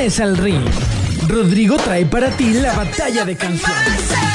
canciones al ring. Rodrigo trae para ti la batalla de canciones.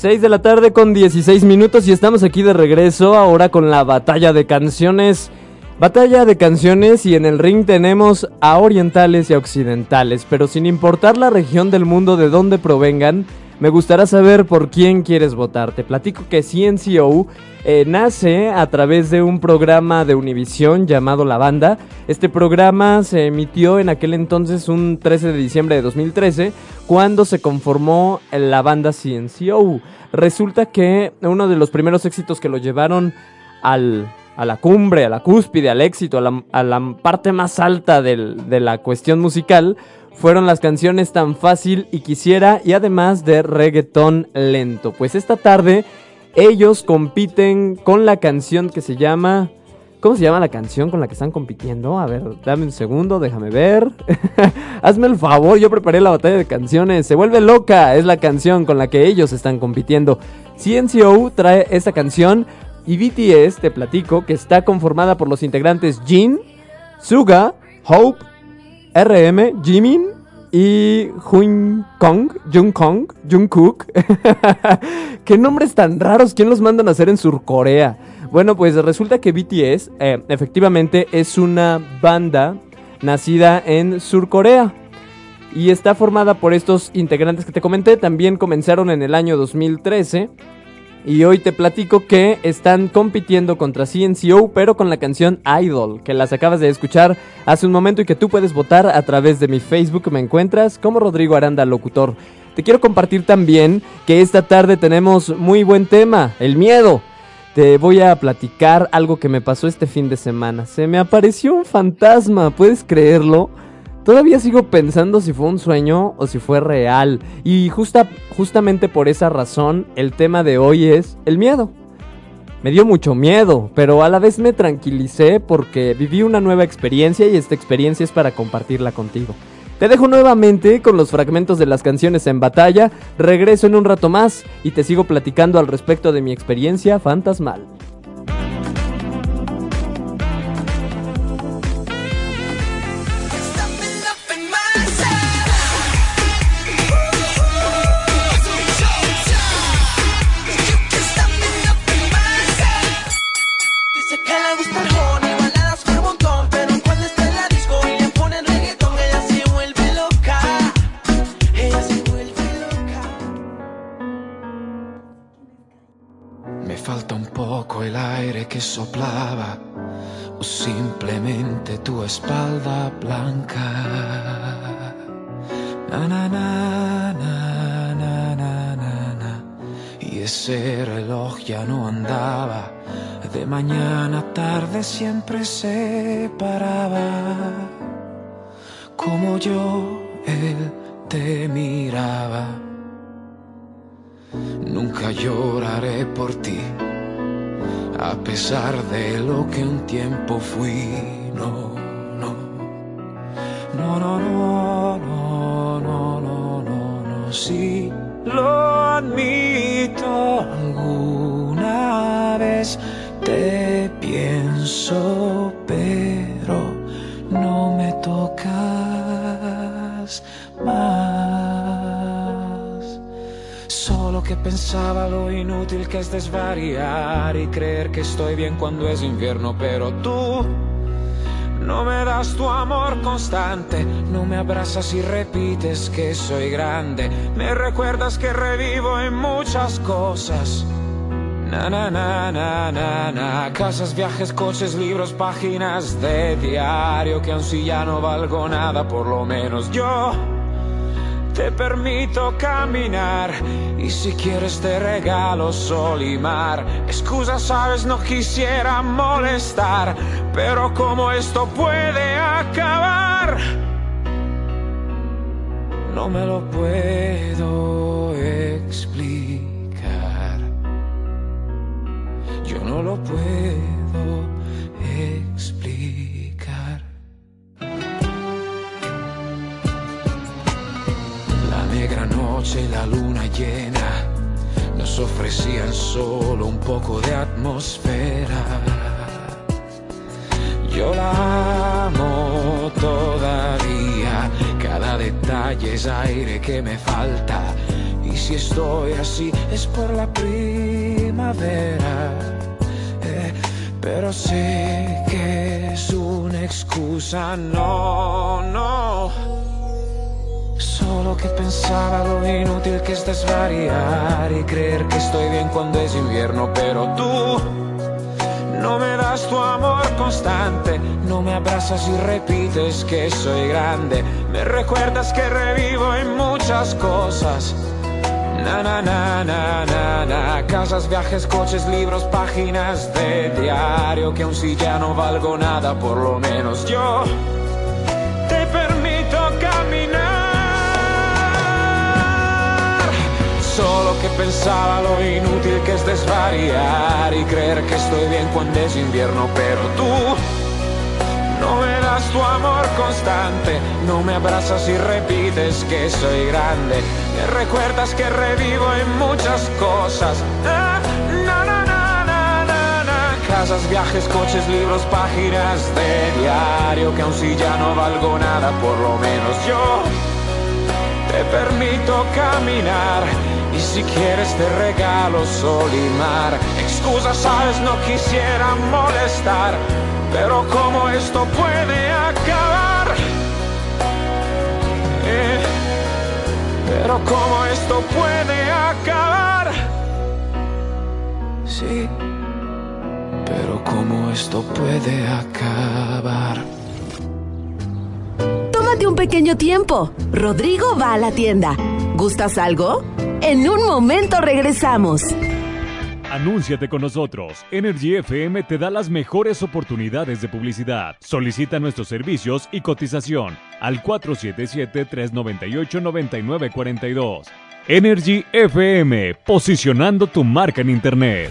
Seis de la tarde con 16 minutos y estamos aquí de regreso ahora con la batalla de canciones. Batalla de canciones y en el ring tenemos a orientales y a occidentales, pero sin importar la región del mundo de donde provengan, me gustaría saber por quién quieres votar. Te platico que CNCO eh, nace a través de un programa de Univisión llamado La Banda. Este programa se emitió en aquel entonces un 13 de diciembre de 2013 cuando se conformó la banda CNCO. Resulta que uno de los primeros éxitos que lo llevaron al, a la cumbre, a la cúspide, al éxito, a la, parte más alta de la cuestión musical fueron las canciones Tan Fácil y Quisiera y además de reggaetón lento. Pues esta tarde ellos compiten con la canción que se llama... ¿Cómo se llama la canción con la que están compitiendo? A ver, dame un segundo, déjame ver. Hazme el favor, yo preparé la batalla de canciones. Se vuelve loca, es la canción con la que ellos están compitiendo. CNCO trae esta canción y BTS, te platico, que está conformada por los integrantes Jin, Suga, Hope RM, Jimin y Jung Kong, Jung Kong, Jungkook. ¿Qué nombres tan raros? ¿Quién los mandan a hacer en Surcorea? Bueno, pues resulta que BTS eh, efectivamente es una banda nacida en Surcorea. Y está formada por estos integrantes que te comenté. También comenzaron en el año 2013 y hoy te platico que están compitiendo contra CNCO, pero con la canción Idol, que las acabas de escuchar hace un momento y que tú puedes votar a través de mi Facebook. Me encuentras como Rodrigo Aranda Locutor. Te quiero compartir también que esta tarde tenemos muy buen tema, el miedo. Te voy a platicar algo que me pasó este fin de semana. Se me apareció un fantasma, ¿puedes creerlo? Todavía sigo pensando si fue un sueño o si fue real. Y justa, justamente por esa razón, el tema de hoy es el miedo. Me dio mucho miedo, pero a la vez me tranquilicé porque viví una nueva experiencia y esta experiencia es para compartirla contigo. Te dejo nuevamente con los fragmentos de las canciones en batalla, regreso en un rato más y te sigo platicando al respecto de mi experiencia fantasmal. Espalda blanca. Na, na, na, na, na, na, na, Y ese reloj ya no andaba, de mañana a tarde siempre se paraba. Como yo, él te miraba. Nunca lloraré por ti a pesar de lo que un tiempo fui. No, no, no, no, no, no, no, no, no, sí lo admito alguna vez te pienso pero no me tocas más solo que pensaba lo inútil que es desvariar y creer que estoy bien cuando es invierno pero tú no me das tu amor constante, no me abrazas y repites que soy grande, me recuerdas que revivo en muchas cosas. Na na na na na na. Casas, viajes, coches, libros, páginas de diario Que aun si ya no valgo nada, por lo menos yo te permito caminar y si quieres te regalo sol y mar. Excusa, sabes, no quisiera molestar, pero como esto puede acabar, no me lo puedo explicar. no lo puedo noche la luna llena nos ofrecían solo un poco de atmósfera. Yo la amo todavía, cada detalle es aire que me falta. Y si estoy así es por la primavera. Eh, pero sé que es una excusa, no, no. Solo que pensaba lo inútil que es desvariar y creer que estoy bien cuando es invierno, pero tú no me das tu amor constante, no me abrazas y repites que soy grande, me recuerdas que revivo en muchas cosas. Na, na, na, na, na, na, casas, viajes, coches, libros, páginas de diario, que aun si ya no valgo nada, por lo menos yo te Solo que pensaba lo inútil que es desvariar y creer que estoy bien cuando es invierno, pero tú no me das tu amor constante, no me abrazas y repites que soy grande, me recuerdas que revivo en muchas cosas. Casas, viajes, coches, libros, páginas de diario, que aun si ya no valgo nada, por lo menos yo te permito caminar. Y si quieres te regalo sol y mar. Excusa, sabes, no quisiera molestar. Pero cómo esto puede acabar. Eh, pero cómo esto puede acabar. Sí, pero cómo esto puede acabar. Tómate un pequeño tiempo. Rodrigo va a la tienda. ¿Gustas algo? En un momento regresamos. Anúnciate con nosotros. Energy FM te da las mejores oportunidades de publicidad. Solicita nuestros servicios y cotización al 477-398-9942. Energy FM, posicionando tu marca en Internet.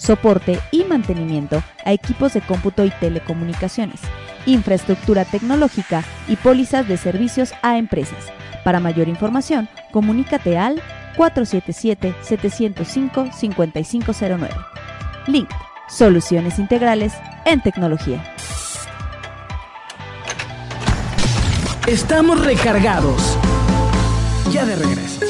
soporte y mantenimiento a equipos de cómputo y telecomunicaciones, infraestructura tecnológica y pólizas de servicios a empresas. Para mayor información, comunícate al 477-705-5509. Link, soluciones integrales en tecnología. Estamos recargados. Ya de regreso.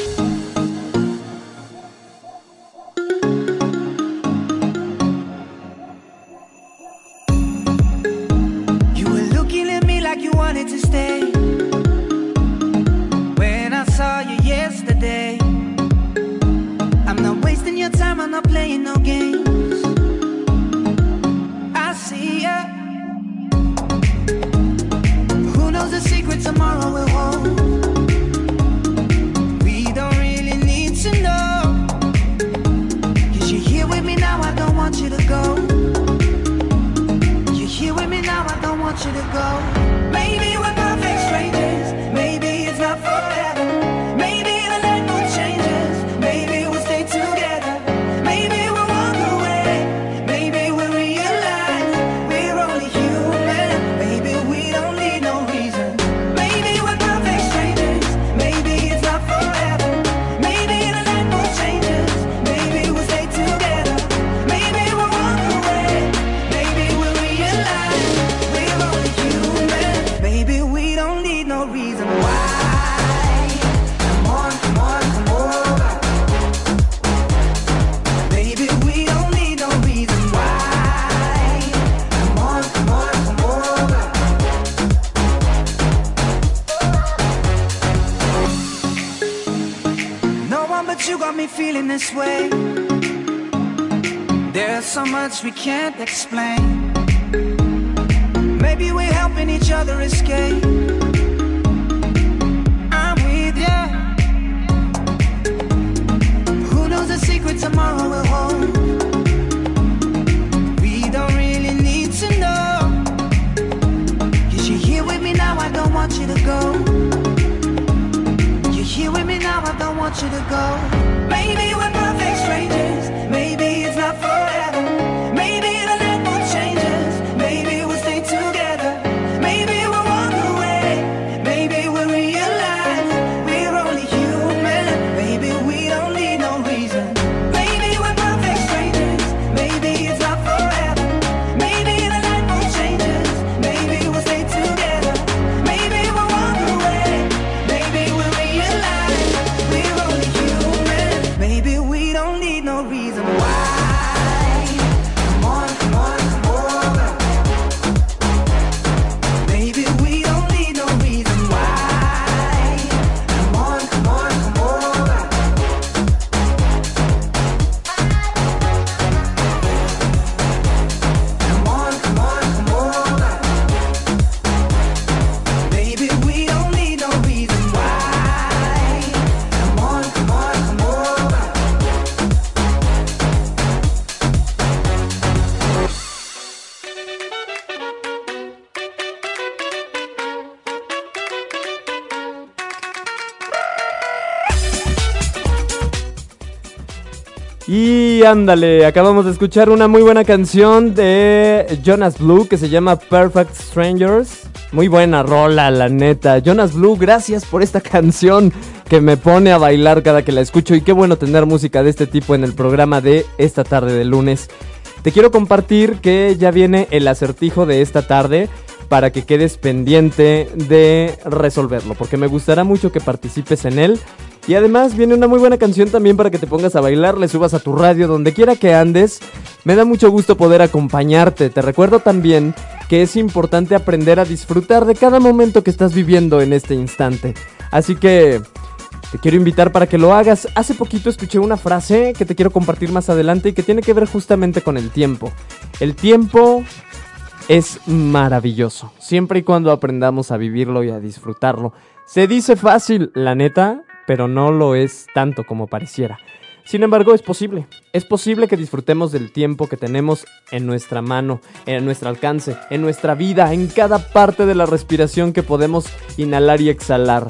Go. Can't explain. Ándale, acabamos de escuchar una muy buena canción de Jonas Blue que se llama Perfect Strangers. Muy buena rola, la neta. Jonas Blue, gracias por esta canción que me pone a bailar cada que la escucho. Y qué bueno tener música de este tipo en el programa de esta tarde de lunes. Te quiero compartir que ya viene el acertijo de esta tarde para que quedes pendiente de resolverlo, porque me gustará mucho que participes en él. Y además viene una muy buena canción también para que te pongas a bailar, le subas a tu radio, donde quiera que andes. Me da mucho gusto poder acompañarte. Te recuerdo también que es importante aprender a disfrutar de cada momento que estás viviendo en este instante. Así que te quiero invitar para que lo hagas. Hace poquito escuché una frase que te quiero compartir más adelante y que tiene que ver justamente con el tiempo. El tiempo es maravilloso, siempre y cuando aprendamos a vivirlo y a disfrutarlo. Se dice fácil, la neta, pero no lo es tanto como pareciera. Sin embargo, es posible. Es posible que disfrutemos del tiempo que tenemos en nuestra mano, en nuestro alcance, en nuestra vida, en cada parte de la respiración que podemos inhalar y exhalar.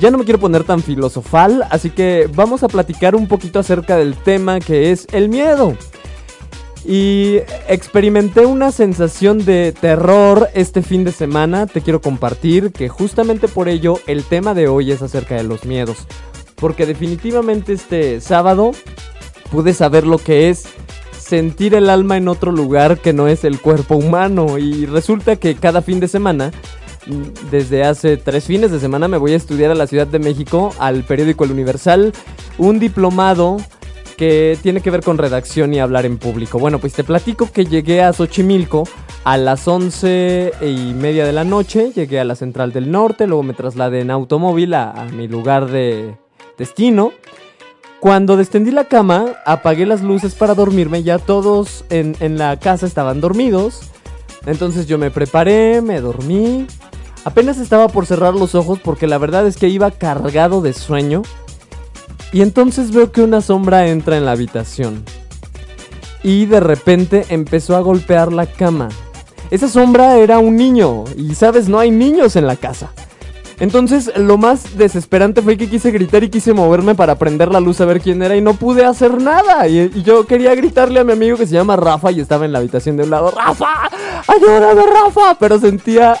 Ya no me quiero poner tan filosofal, así que vamos a platicar un poquito acerca del tema que es el miedo. Y experimenté una sensación de terror este fin de semana. Te quiero compartir que justamente por ello el tema de hoy es acerca de los miedos. Porque definitivamente este sábado pude saber lo que es sentir el alma en otro lugar que no es el cuerpo humano. Y resulta que cada fin de semana, mm, desde hace tres fines de semana, me voy a estudiar a la Ciudad de México, al periódico El Universal, un diplomado que tiene que ver con redacción y hablar en público. Bueno, pues te platico que llegué a Xochimilco a las once y media de la noche, llegué a la Central del Norte, luego me trasladé en automóvil a, a mi lugar de destino. Cuando descendí la cama, apagué las luces para dormirme, ya todos en, en la casa estaban dormidos. Entonces yo me preparé, me dormí. Apenas estaba por cerrar los ojos porque la verdad es que iba cargado de sueño. Y entonces veo que una sombra entra en la habitación. Y de repente empezó a golpear la cama. Esa sombra era un niño. Y sabes, no hay niños en la casa. Entonces lo más desesperante fue que quise gritar y quise moverme para prender la luz a ver quién era y no pude hacer nada. Y, yo quería gritarle a mi amigo que se llama Rafa y estaba en la habitación de un lado. ¡Rafa! ¡Ayúdame, Rafa! Pero sentía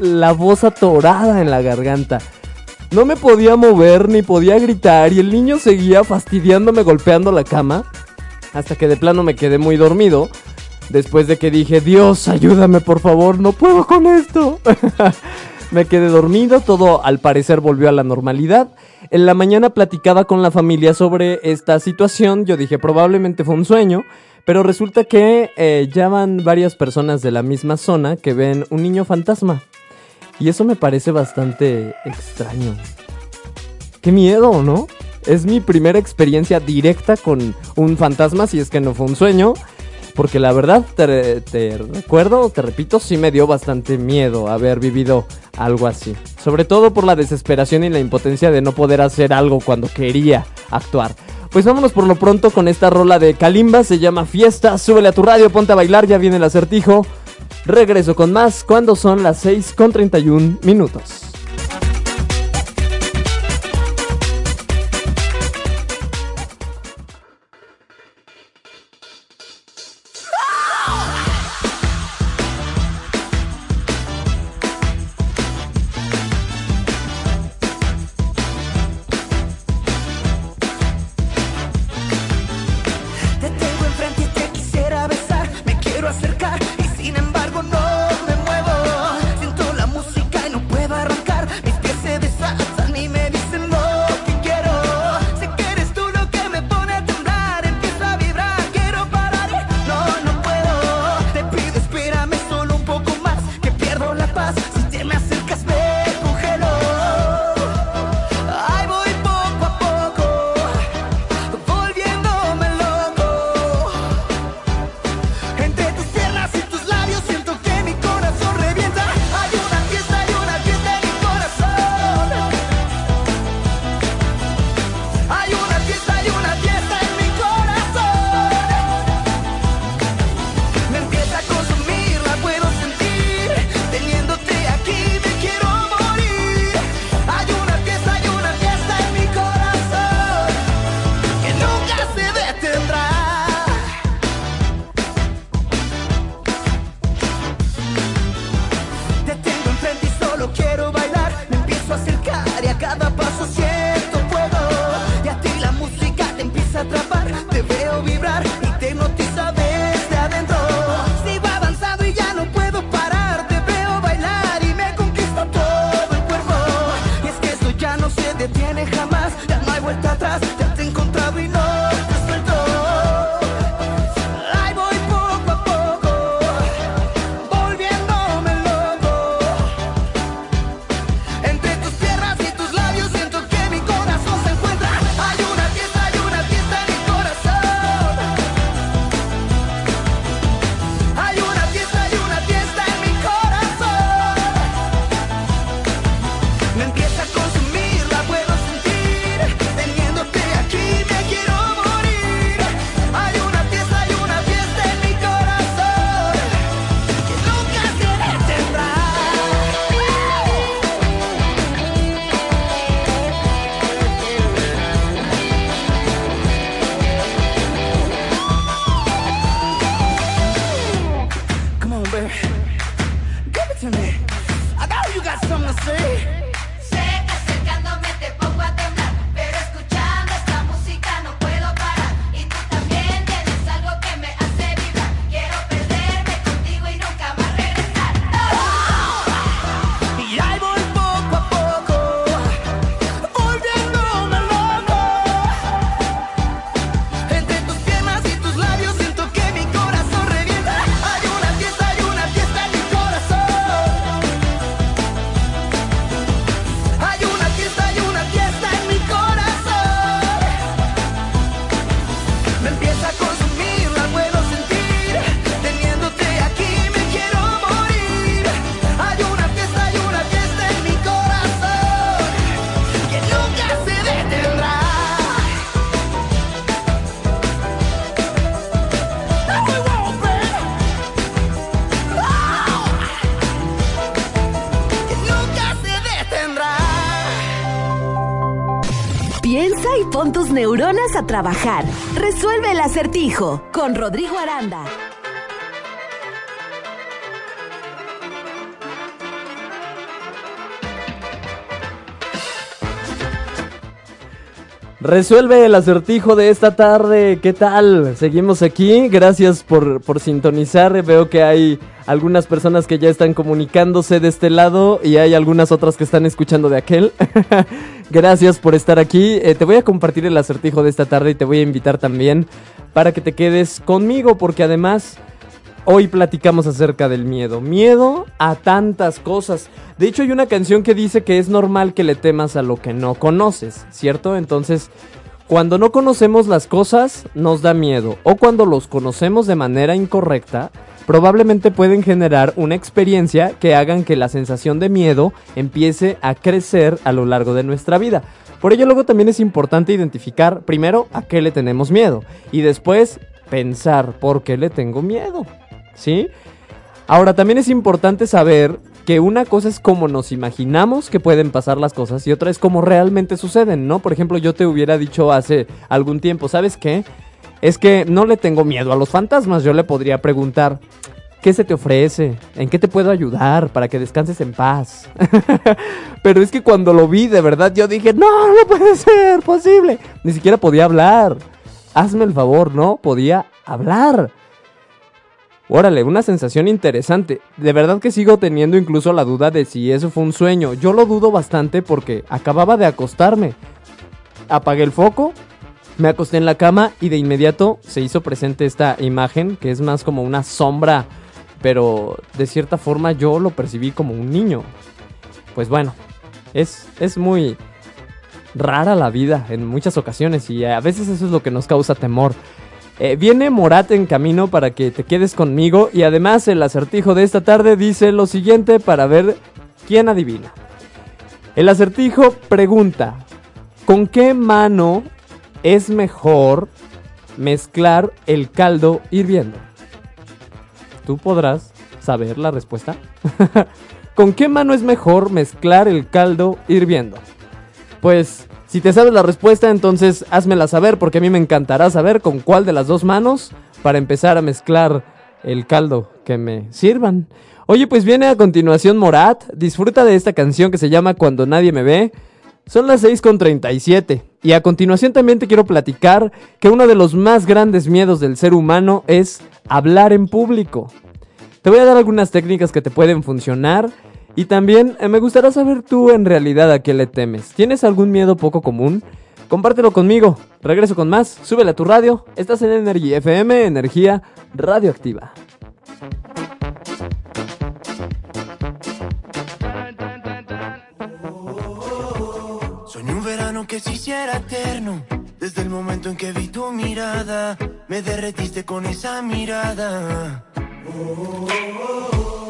la voz atorada en la garganta. No me podía mover ni podía gritar y el niño seguía fastidiándome golpeando la cama hasta que de plano me quedé muy dormido. Después de que dije, Dios, ayúdame por favor, no puedo con esto. me quedé dormido, todo al parecer volvió a la normalidad. En la mañana platicaba con la familia sobre esta situación, yo dije probablemente fue un sueño, pero resulta que eh, ya van varias personas de la misma zona que ven un niño fantasma. Y eso me parece bastante extraño. Qué miedo, ¿no? Es mi primera experiencia directa con un fantasma, si es que no fue un sueño. Porque la verdad, te, recuerdo, te repito, sí me dio bastante miedo haber vivido algo así. Sobre todo por la desesperación y la impotencia de no poder hacer algo cuando quería actuar. Pues vámonos por lo pronto con esta rola de Kalimba, se llama Fiesta, súbele a tu radio, ponte a bailar, ya viene el acertijo. Regreso con más cuando son las 6 con 31 minutos. trabajar. Resuelve el acertijo con Rodrigo Aranda Resuelve el acertijo de esta tarde. ¿Qué tal? Seguimos aquí. Gracias por, por sintonizar. Veo que hay algunas personas que ya están comunicándose de este lado y hay algunas otras que están escuchando de aquel. Gracias por estar aquí. Eh, te voy a compartir el acertijo de esta tarde y te voy a invitar también para que te quedes conmigo porque además hoy platicamos acerca del miedo. Miedo a tantas cosas. De hecho, hay una canción que dice que es normal que le temas a lo que no conoces, ¿cierto? Entonces, cuando no conocemos las cosas, nos da miedo. O cuando los conocemos de manera incorrecta, probablemente pueden generar una experiencia que hagan que la sensación de miedo empiece a crecer a lo largo de nuestra vida. Por ello luego también es importante identificar primero a qué le tenemos miedo y después pensar por qué le tengo miedo. ¿Sí? Ahora también es importante saber que una cosa es como nos imaginamos que pueden pasar las cosas y otra es como realmente suceden, ¿no? Por ejemplo, yo te hubiera dicho hace algún tiempo, ¿sabes qué? Es que no le tengo miedo a los fantasmas, yo le podría preguntar, ¿qué se te ofrece? ¿En qué te puedo ayudar para que descanses en paz? Pero es que cuando lo vi, de verdad, yo dije, no, no puede ser posible. Ni siquiera podía hablar. Hazme el favor, ¿no? Podía hablar. Órale, una sensación interesante. De verdad que sigo teniendo incluso la duda de si eso fue un sueño. Yo lo dudo bastante porque acababa de acostarme. Apagué el foco, me acosté en la cama y de inmediato se hizo presente esta imagen que es más como una sombra, pero de cierta forma yo lo percibí como un niño. Pues bueno, es, es muy rara la vida en muchas ocasiones y a veces eso es lo que nos causa temor. Eh, viene Morat en camino para que te quedes conmigo y además el acertijo de esta tarde dice lo siguiente para ver quién adivina. El acertijo pregunta, ¿con qué mano es mejor mezclar el caldo hirviendo? ¿Tú podrás saber la respuesta? ¿Con qué mano es mejor mezclar el caldo hirviendo? Pues si te sabes la respuesta, entonces házmela saber porque a mí me encantará saber con cuál de las dos manos para empezar a mezclar el caldo que me sirvan. Oye, pues viene a continuación Morat. Disfruta de esta canción que se llama Cuando nadie me ve. Son las 6.37 y a continuación también te quiero platicar que uno de los más grandes miedos del ser humano es hablar en público. Te voy a dar algunas técnicas que te pueden funcionar y también eh, me gustaría saber tú en realidad a qué le temes. ¿Tienes algún miedo poco común? Compártelo conmigo. Regreso con más. Súbele a tu radio. Estás en Energy FM, energía radioactiva. Soñé un verano que se hiciera eterno. Desde el momento en que vi tu mirada, me derretiste con esa mirada. Pero el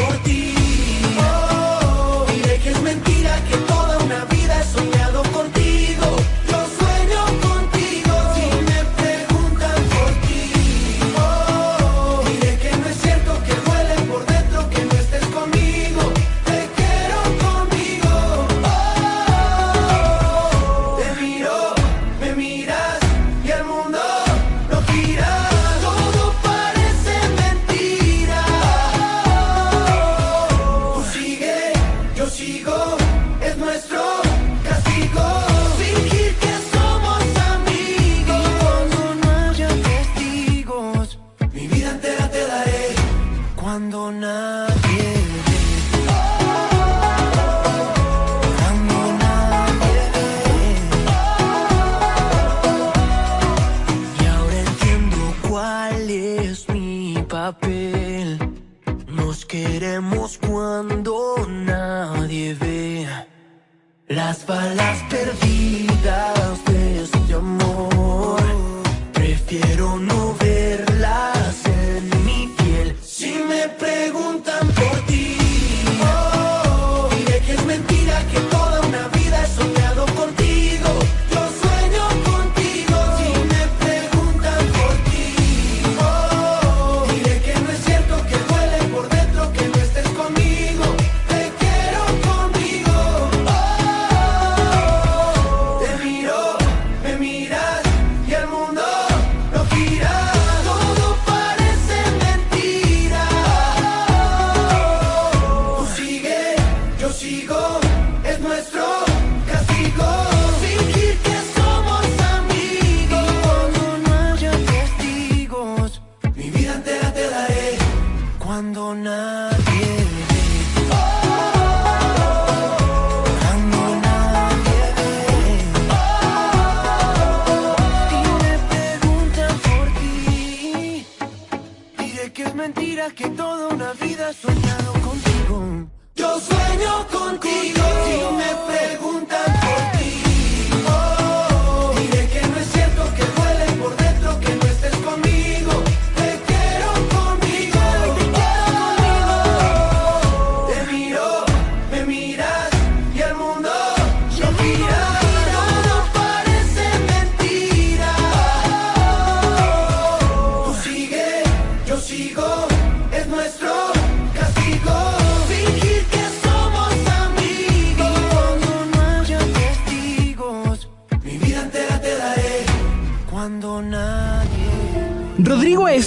las balas perdidas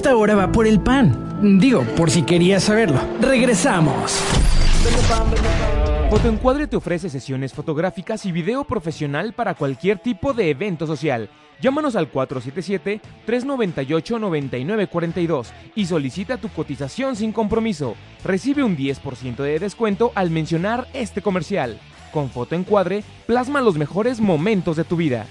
esta hora va por el pan. Digo, por si querías saberlo. Regresamos. Fotoencuadre te ofrece sesiones fotográficas y video profesional para cualquier tipo de evento social. Llámanos al 477-398-9942 y solicita tu cotización sin compromiso. Recibe un 10% de descuento al mencionar este comercial. Con Fotoencuadre, plasma los mejores momentos de tu vida.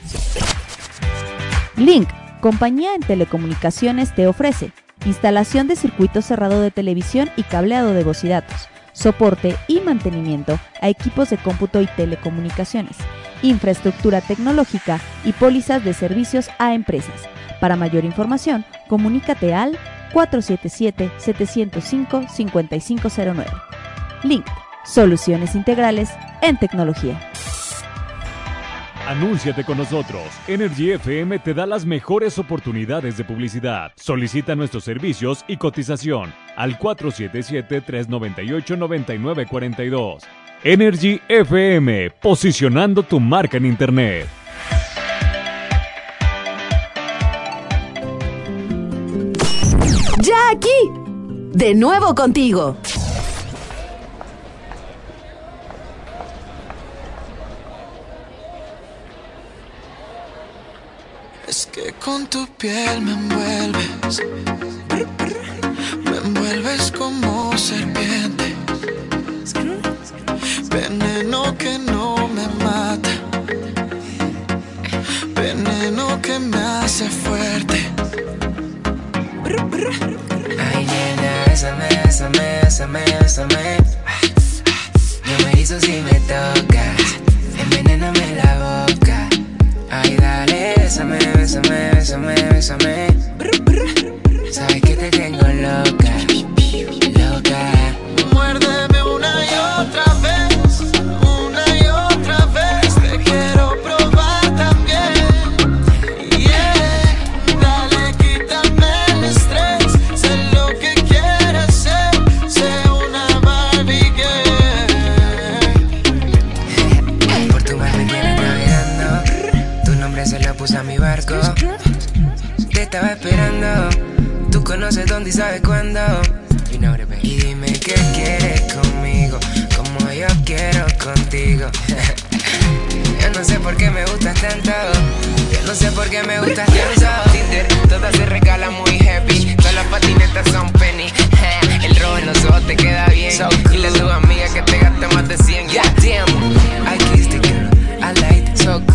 Link, compañía en telecomunicaciones, te ofrece instalación de circuito cerrado de televisión y cableado de voz y datos, soporte y mantenimiento a equipos de cómputo y telecomunicaciones, infraestructura tecnológica y pólizas de servicios a empresas. Para mayor información, comunícate al 477-705-5509. Link, soluciones integrales en tecnología. Anúnciate con nosotros. Energy FM te da las mejores oportunidades de publicidad. Solicita nuestros servicios y cotización al 477-398-9942. Energy FM, posicionando tu marca en Internet. Ya aquí. De nuevo contigo. Es que con tu piel me envuelves, me envuelves como serpiente, veneno que no me mata, veneno que me hace fuerte. Ay, nena, bésame, bésame, bésame, bésame. Yo me hizo si me tocas. Ay, dale, bésame, bésame, bésame, bésame. Sabes que te tengo loca, Tú conoces dónde y sabes cuándo. Y dime qué quieres conmigo, como yo quiero contigo. Yo no sé por qué me gustas tanto. Yo no sé por qué me gustas tanto. Tinder, todas se regalan muy happy. Todas las patinetas son penny. El rojo en los ojos te queda bien. Y la tu amiga que te gasta más de 100. Yeah, damn. I kissed the girl. I like it. So cool.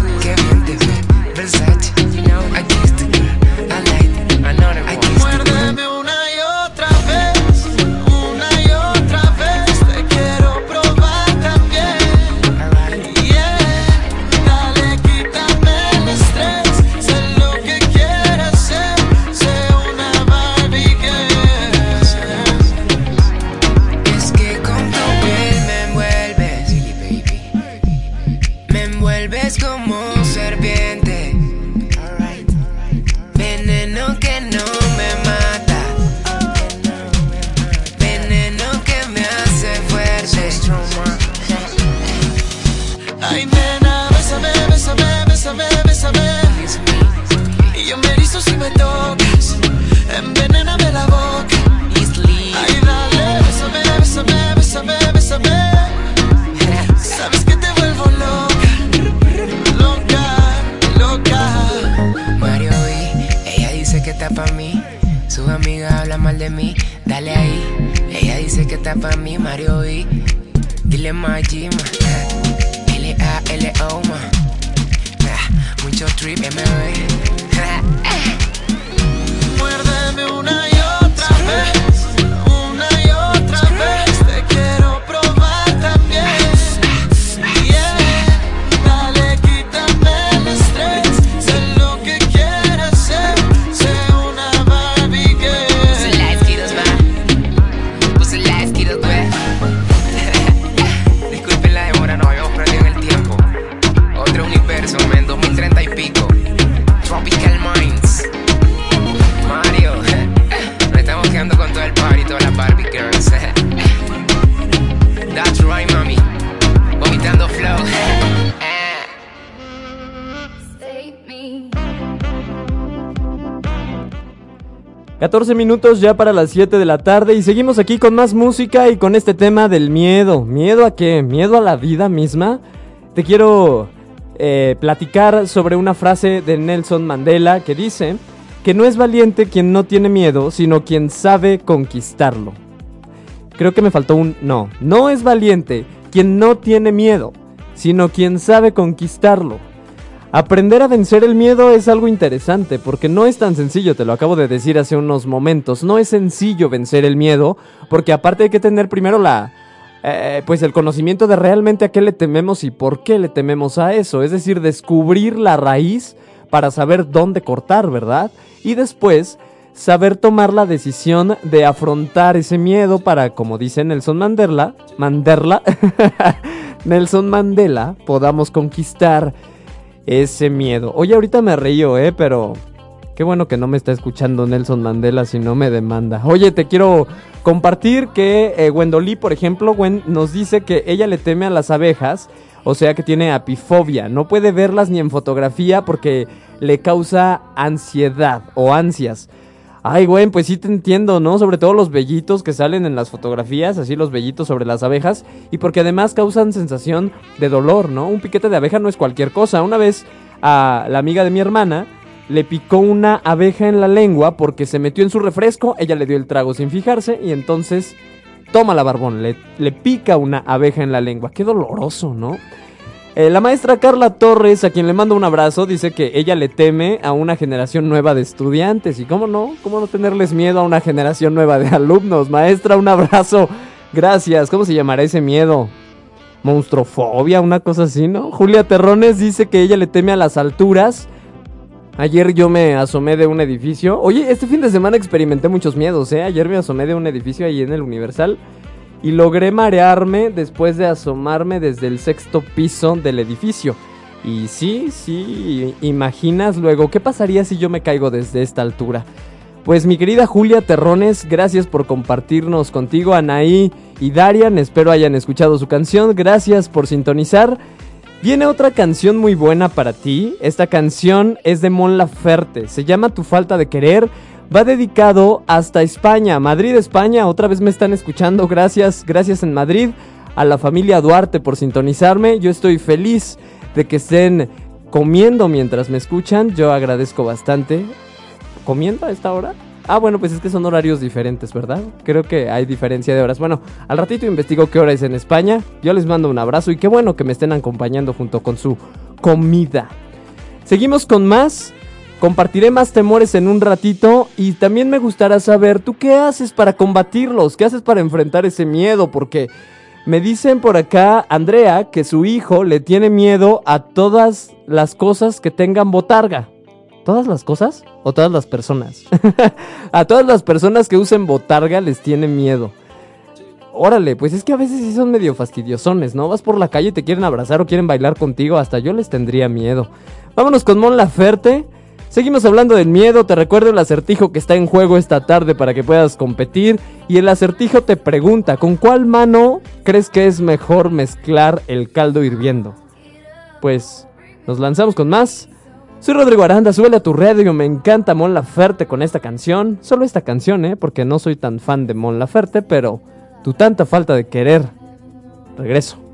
14 minutos ya para las 7 de la tarde y seguimos aquí con más música y con este tema del miedo. ¿Miedo a qué? ¿Miedo a la vida misma? Te quiero eh, platicar sobre una frase de Nelson Mandela que dice que no es valiente quien no tiene miedo, sino quien sabe conquistarlo. Creo que me faltó un no. No es valiente quien no tiene miedo, sino quien sabe conquistarlo. Aprender a vencer el miedo es algo interesante porque no es tan sencillo, te lo acabo de decir hace unos momentos, no es sencillo vencer el miedo porque aparte hay que tener primero la eh, pues el conocimiento de realmente a qué le tememos y por qué le tememos a eso, es decir, descubrir la raíz para saber dónde cortar, ¿verdad? Y después saber tomar la decisión de afrontar ese miedo para, como dice Nelson Mandela, Mandela, Nelson Mandela, podamos conquistar ese miedo. Oye, ahorita me río, ¿eh? Pero qué bueno que no me está escuchando Nelson Mandela si no me demanda. Oye, te quiero compartir que eh, Wendolí, por ejemplo, Gwen nos dice que ella le teme a las abejas, o sea que tiene apifobia. No puede verlas ni en fotografía porque le causa ansiedad o ansias. Ay, güey, pues sí te entiendo, ¿no? Sobre todo los vellitos que salen en las fotografías, así los vellitos sobre las abejas, y porque además causan sensación de dolor, ¿no? Un piquete de abeja no es cualquier cosa. Una vez a la amiga de mi hermana le picó una abeja en la lengua porque se metió en su refresco, ella le dio el trago sin fijarse y entonces toma la barbón, le, le pica una abeja en la lengua. Qué doloroso, ¿no? Eh, la maestra Carla Torres, a quien le mando un abrazo, dice que ella le teme a una generación nueva de estudiantes. ¿Y cómo no? ¿Cómo no tenerles miedo a una generación nueva de alumnos? Maestra, un abrazo. Gracias. ¿Cómo se llamará ese miedo? Monstrofobia, una cosa así, ¿no? Julia Terrones dice que ella le teme a las alturas. Ayer yo me asomé de un edificio. Oye, este fin de semana experimenté muchos miedos, ¿eh? Ayer me asomé de un edificio ahí en el Universal y logré marearme después de asomarme desde el sexto piso del edificio. Y sí, sí, imaginas luego, ¿qué pasaría si yo me caigo desde esta altura? Pues mi querida Julia Terrones, gracias por compartirnos contigo, Anaí y Darian, espero hayan escuchado su canción, gracias por sintonizar. Viene otra canción muy buena para ti, esta canción es de Mon Laferte, se llama Tu falta de querer, va dedicado hasta España, Madrid, España. Otra vez me están escuchando. Gracias, gracias en Madrid. A la familia Duarte por sintonizarme. Yo estoy feliz de que estén comiendo mientras me escuchan. Yo agradezco bastante. ¿Comiendo a esta hora? Ah, bueno, pues es que son horarios diferentes, ¿verdad? Creo que hay diferencia de horas. Bueno, al ratito investigo qué hora es en España. Yo les mando un abrazo y qué bueno que me estén acompañando junto con su comida. Seguimos con más. Compartiré más temores en un ratito y también me gustará saber tú qué haces para combatirlos, qué haces para enfrentar ese miedo, porque me dicen por acá Andrea que su hijo le tiene miedo a todas las cosas que tengan botarga. ¿Todas las cosas? ¿O todas las personas? a todas las personas que usen botarga les tiene miedo. Órale, pues es que a veces sí son medio fastidiosones, ¿no? Vas por la calle y te quieren abrazar o quieren bailar contigo, hasta yo les tendría miedo. Vámonos con Mon Laferte. Seguimos hablando del miedo, te recuerdo el acertijo que está en juego esta tarde para que puedas competir. Y el acertijo te pregunta, ¿con cuál mano crees que es mejor mezclar el caldo hirviendo? Pues nos lanzamos con más. Soy Rodrigo Aranda, súbele a tu radio, me encanta Mon Laferte con esta canción. Solo esta canción, ¿eh? Porque no soy tan fan de Mon Laferte, pero tu tanta falta de querer. Regreso.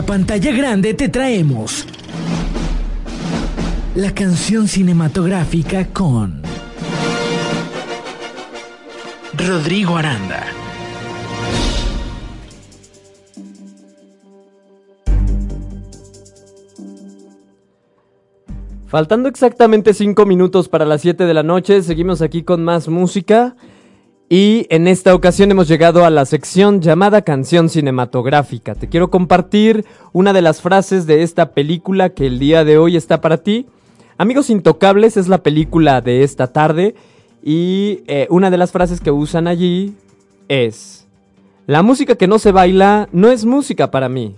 La pantalla grande te traemos la canción cinematográfica con Rodrigo Aranda. Faltando exactamente 5 minutos para las 7 de la noche, seguimos aquí con más música. Y en esta ocasión hemos llegado a la sección llamada Canción Cinematográfica. Te quiero compartir una de las frases de esta película que el día de hoy está para ti. Amigos Intocables es la película de esta tarde y eh, una de las frases que usan allí es, la música que no se baila no es música para mí.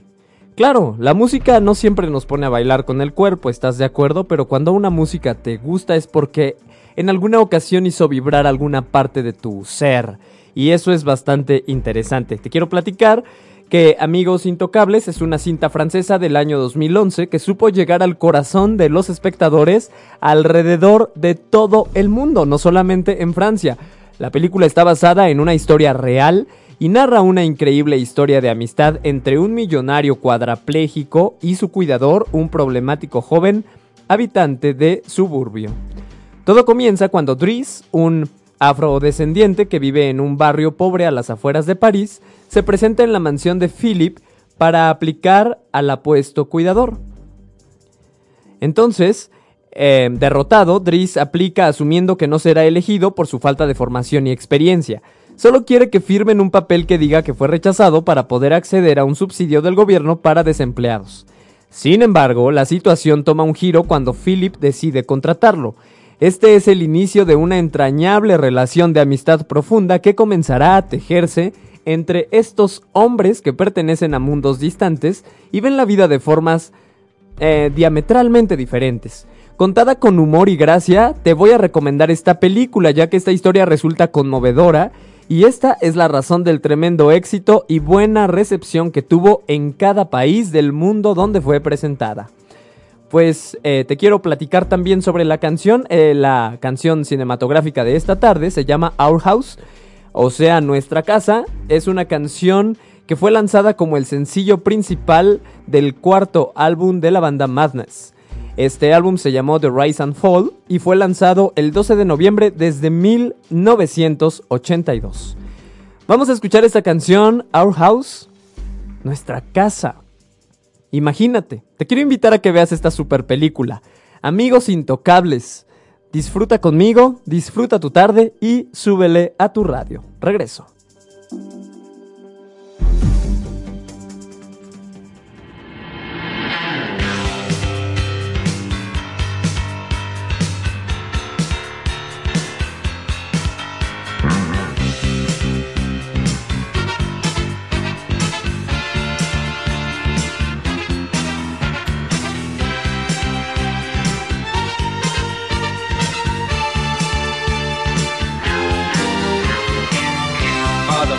Claro, la música no siempre nos pone a bailar con el cuerpo, ¿estás de acuerdo? Pero cuando una música te gusta es porque en alguna ocasión hizo vibrar alguna parte de tu ser. Y eso es bastante interesante. Te quiero platicar que Amigos Intocables es una cinta francesa del año 2011 que supo llegar al corazón de los espectadores alrededor de todo el mundo, no solamente en Francia. La película está basada en una historia real y narra una increíble historia de amistad entre un millonario cuadrapléjico y su cuidador, un problemático joven habitante de suburbio. Todo comienza cuando Driss, un afrodescendiente que vive en un barrio pobre a las afueras de París, se presenta en la mansión de Philip para aplicar al apuesto cuidador. Entonces, eh, derrotado, Driss aplica asumiendo que no será elegido por su falta de formación y experiencia. Solo quiere que firmen un papel que diga que fue rechazado para poder acceder a un subsidio del gobierno para desempleados. Sin embargo, la situación toma un giro cuando Philip decide contratarlo. Este es el inicio de una entrañable relación de amistad profunda que comenzará a tejerse entre estos hombres que pertenecen a mundos distantes y ven la vida de formas eh, diametralmente diferentes. Contada con humor y gracia, te voy a recomendar esta película ya que esta historia resulta conmovedora y esta es la razón del tremendo éxito y buena recepción que tuvo en cada país del mundo donde fue presentada. Pues eh, te quiero platicar también sobre la canción, eh, la canción cinematográfica de esta tarde se llama Our House, o sea, Nuestra Casa, es una canción que fue lanzada como el sencillo principal del cuarto álbum de la banda Madness. Este álbum se llamó The Rise and Fall y fue lanzado el 12 de noviembre desde 1982. Vamos a escuchar esta canción, Our House, Nuestra Casa. Imagínate, te quiero invitar a que veas esta super película. Amigos Intocables. Disfruta conmigo, disfruta tu tarde y súbele a tu radio. Regreso.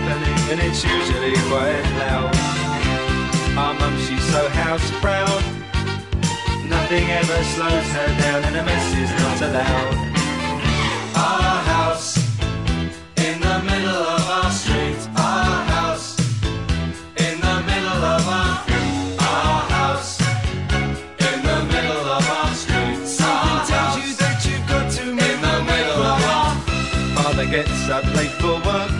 There's always something happening, and it's usually quite loud. Our mum, she's so house proud. Nothing ever slows her down, and a mess is not allowed. Our house in the middle of our street. Our house in the middle of our our house in the middle of our street. Something tells you that you've got to in the middle of our Father gets up late for work.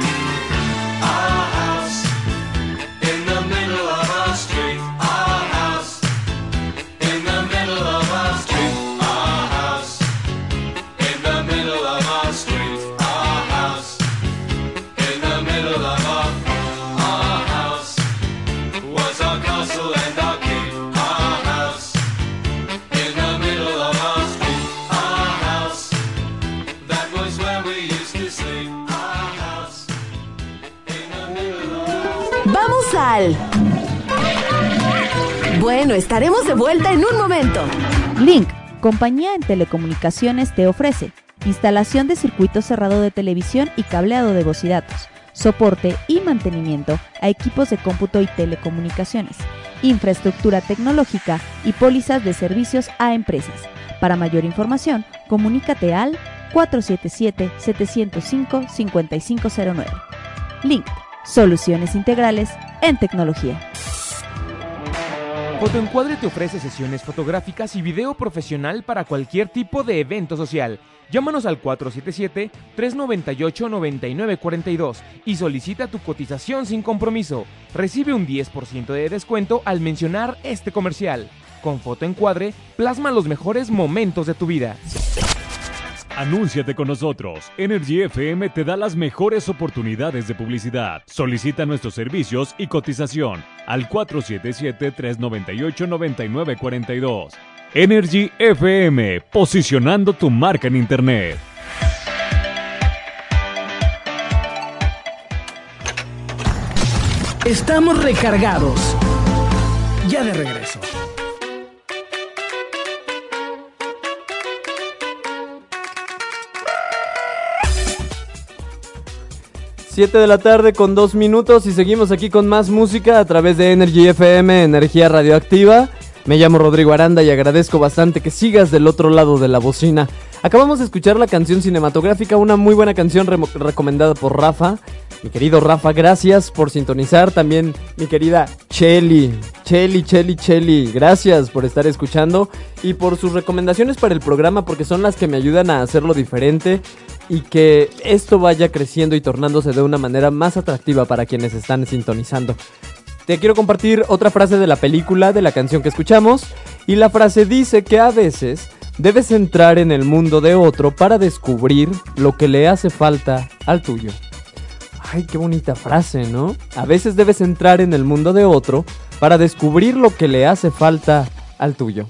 Estaremos de vuelta en un momento. Link, compañía en telecomunicaciones, te ofrece instalación de circuito cerrado de televisión y cableado de voz y datos, soporte y mantenimiento a equipos de cómputo y telecomunicaciones, infraestructura tecnológica y pólizas de servicios a empresas. Para mayor información, comunícate al 477-705-5509. Link, soluciones integrales en tecnología. Fotoencuadre te ofrece sesiones fotográficas y video profesional para cualquier tipo de evento social. Llámanos al 477-398-9942 y solicita tu cotización sin compromiso. Recibe un 10% de descuento al mencionar este comercial. Con Fotoencuadre, plasma los mejores momentos de tu vida. Anúnciate con nosotros. Energy FM te da las mejores oportunidades de publicidad. Solicita nuestros servicios y cotización al 477-398-9942. Energy FM, posicionando tu marca en Internet. Estamos recargados. Ya de regreso. 7 de la tarde con 2 minutos y seguimos aquí con más música a través de Energy FM, Energía Radioactiva. Me llamo Rodrigo Aranda y agradezco bastante que sigas del otro lado de la bocina. Acabamos de escuchar la canción cinematográfica, una muy buena canción recomendada por Rafa. Mi querido Rafa, gracias por sintonizar. También mi querida Chelly, Chelly, Chelly, Chelly, gracias por estar escuchando y por sus recomendaciones para el programa porque son las que me ayudan a hacerlo diferente y que esto vaya creciendo y tornándose de una manera más atractiva para quienes están sintonizando. Te quiero compartir otra frase de la película, de la canción que escuchamos, y la frase dice que a veces debes entrar en el mundo de otro para descubrir lo que le hace falta al tuyo. Ay, qué bonita frase, ¿no? A veces debes entrar en el mundo de otro para descubrir lo que le hace falta al tuyo.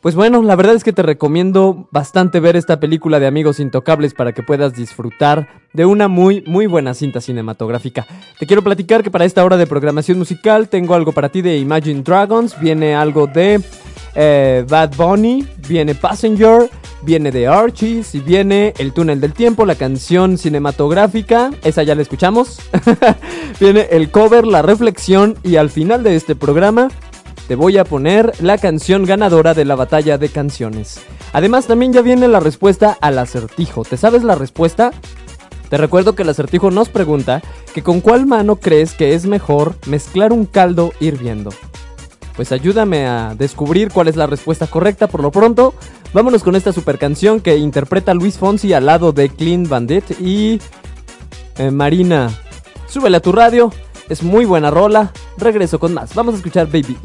Pues bueno, la verdad es que te recomiendo bastante ver esta película de Amigos Intocables para que puedas disfrutar de una muy, muy buena cinta cinematográfica. Te quiero platicar que para esta hora de programación musical tengo algo para ti de Imagine Dragons, viene algo de eh, Bad Bunny, viene Passenger, viene de Archies y viene El Túnel del Tiempo, la canción cinematográfica, esa ya la escuchamos. viene el cover, la reflexión y al final de este programa te voy a poner la canción ganadora de la batalla de canciones. Además también ya viene la respuesta al acertijo. ¿Te sabes la respuesta? Te recuerdo que el acertijo nos pregunta que con cuál mano crees que es mejor mezclar un caldo hirviendo. Pues ayúdame a descubrir cuál es la respuesta correcta por lo pronto. Vámonos con esta super canción que interpreta Luis Fonsi al lado de Clean Bandit y eh, Marina. Súbele a tu radio, es muy buena rola. Regreso con más. Vamos a escuchar Baby.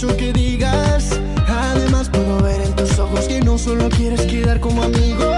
mucho que digas. Además puedo ver en tus ojos que no solo quieres quedar como amigo.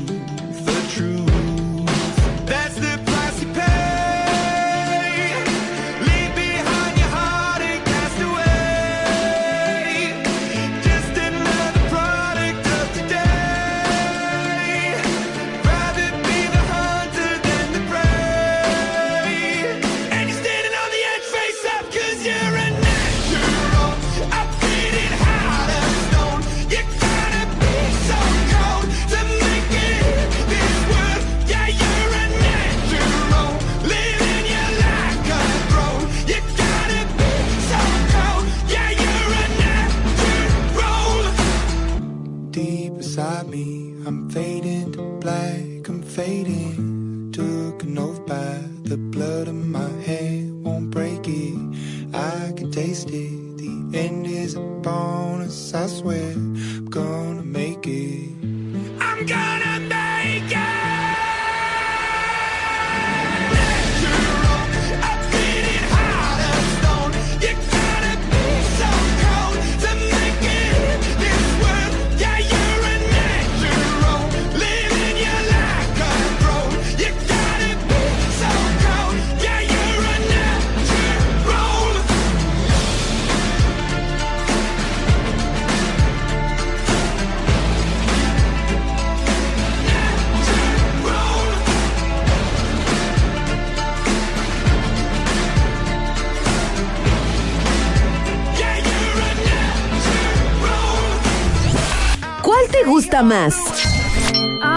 Más?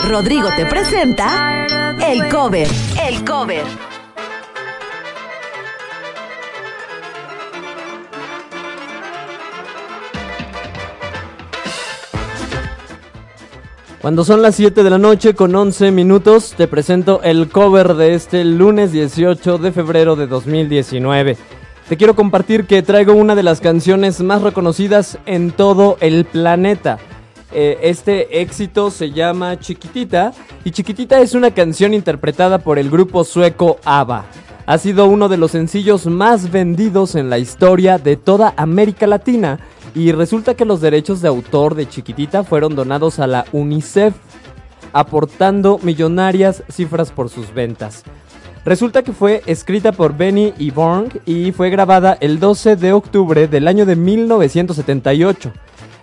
Rodrigo te presenta el cover. El cover. Cuando son las 7 de la noche con 11 minutos, te presento el cover de este lunes 18 de febrero de 2019. Te quiero compartir que traigo una de las canciones más reconocidas en todo el planeta. Eh, este éxito se llama Chiquitita y Chiquitita es una canción interpretada por el grupo sueco ABBA. Ha sido uno de los sencillos más vendidos en la historia de toda América Latina y resulta que los derechos de autor de Chiquitita fueron donados a la UNICEF, aportando millonarias cifras por sus ventas. Resulta que fue escrita por Benny y Borg y fue grabada el 12 de octubre del año de 1978.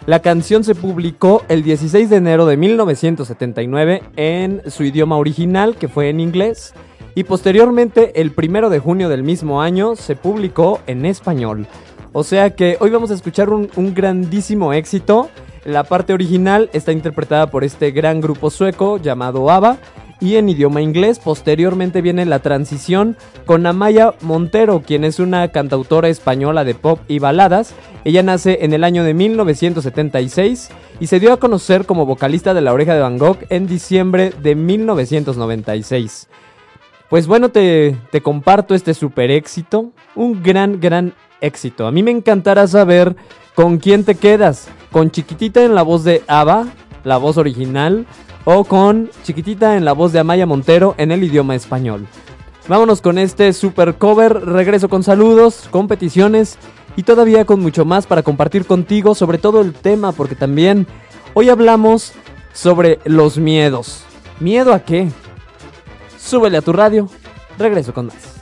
La canción se publicó el 16 de enero de 1979 en su idioma original, que fue en inglés, y posteriormente el 1 de junio del mismo año se publicó en español. O sea que hoy vamos a escuchar un, un grandísimo éxito. La parte original está interpretada por este gran grupo sueco llamado ABBA y en idioma inglés. Posteriormente viene la transición con Amaya Montero, quien es una cantautora española de pop y baladas. Ella nace en el año de 1976 y se dio a conocer como vocalista de La Oreja de Van Gogh en diciembre de 1996. Pues bueno, te, te comparto este super éxito, un gran, gran éxito. A mí me encantará saber con quién te quedas, con Chiquitita en la voz de Ava, la voz original, o con Chiquitita en la voz de Amaya Montero en el idioma español. Vámonos con este super cover, regreso con saludos, con peticiones y todavía con mucho más para compartir contigo sobre todo el tema, porque también hoy hablamos sobre los miedos. ¿Miedo a qué? Súbele a tu radio, regreso con más.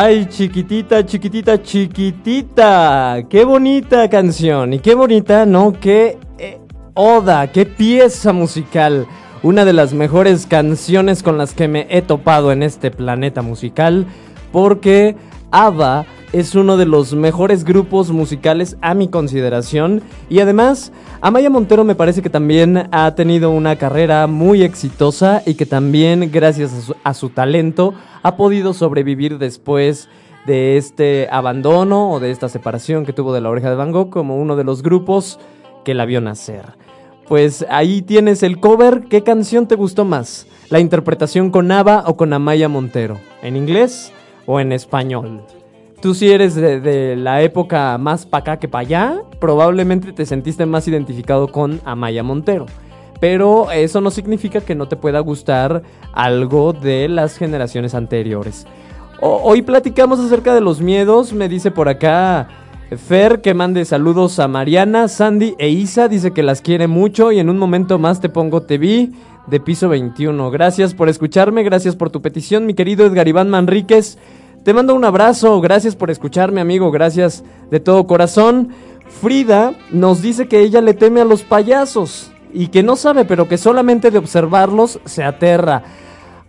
Ay, chiquitita, chiquitita, chiquitita. Qué bonita canción. Y qué bonita, ¿no? Qué eh, oda, qué pieza musical. Una de las mejores canciones con las que me he topado en este planeta musical. Porque ABBA es uno de los mejores grupos musicales a mi consideración. Y además, Amaya Montero me parece que también ha tenido una carrera muy exitosa y que también, gracias a su, talento, ha podido sobrevivir después de este abandono o de esta separación que tuvo de la oreja de Van Gogh como uno de los grupos que la vio nacer. Pues ahí tienes el cover. ¿Qué canción te gustó más? ¿La interpretación con Ava o con Amaya Montero? ¿En inglés o en español? Tú si eres de, la época más pa' acá que pa' allá, probablemente te sentiste más identificado con Amaya Montero. Pero eso no significa que no te pueda gustar algo de las generaciones anteriores. Hoy platicamos acerca de los miedos, me dice por acá Fer que mande saludos a Mariana, Sandy e Isa, dice que las quiere mucho y en un momento más te pongo TV de piso 21. Gracias por escucharme, gracias por tu petición, mi querido Edgar Iván Manríquez. Te mando un abrazo, gracias por escucharme, amigo, gracias de todo corazón. Frida nos dice que ella le teme a los payasos y que no sabe, pero que solamente de observarlos se aterra.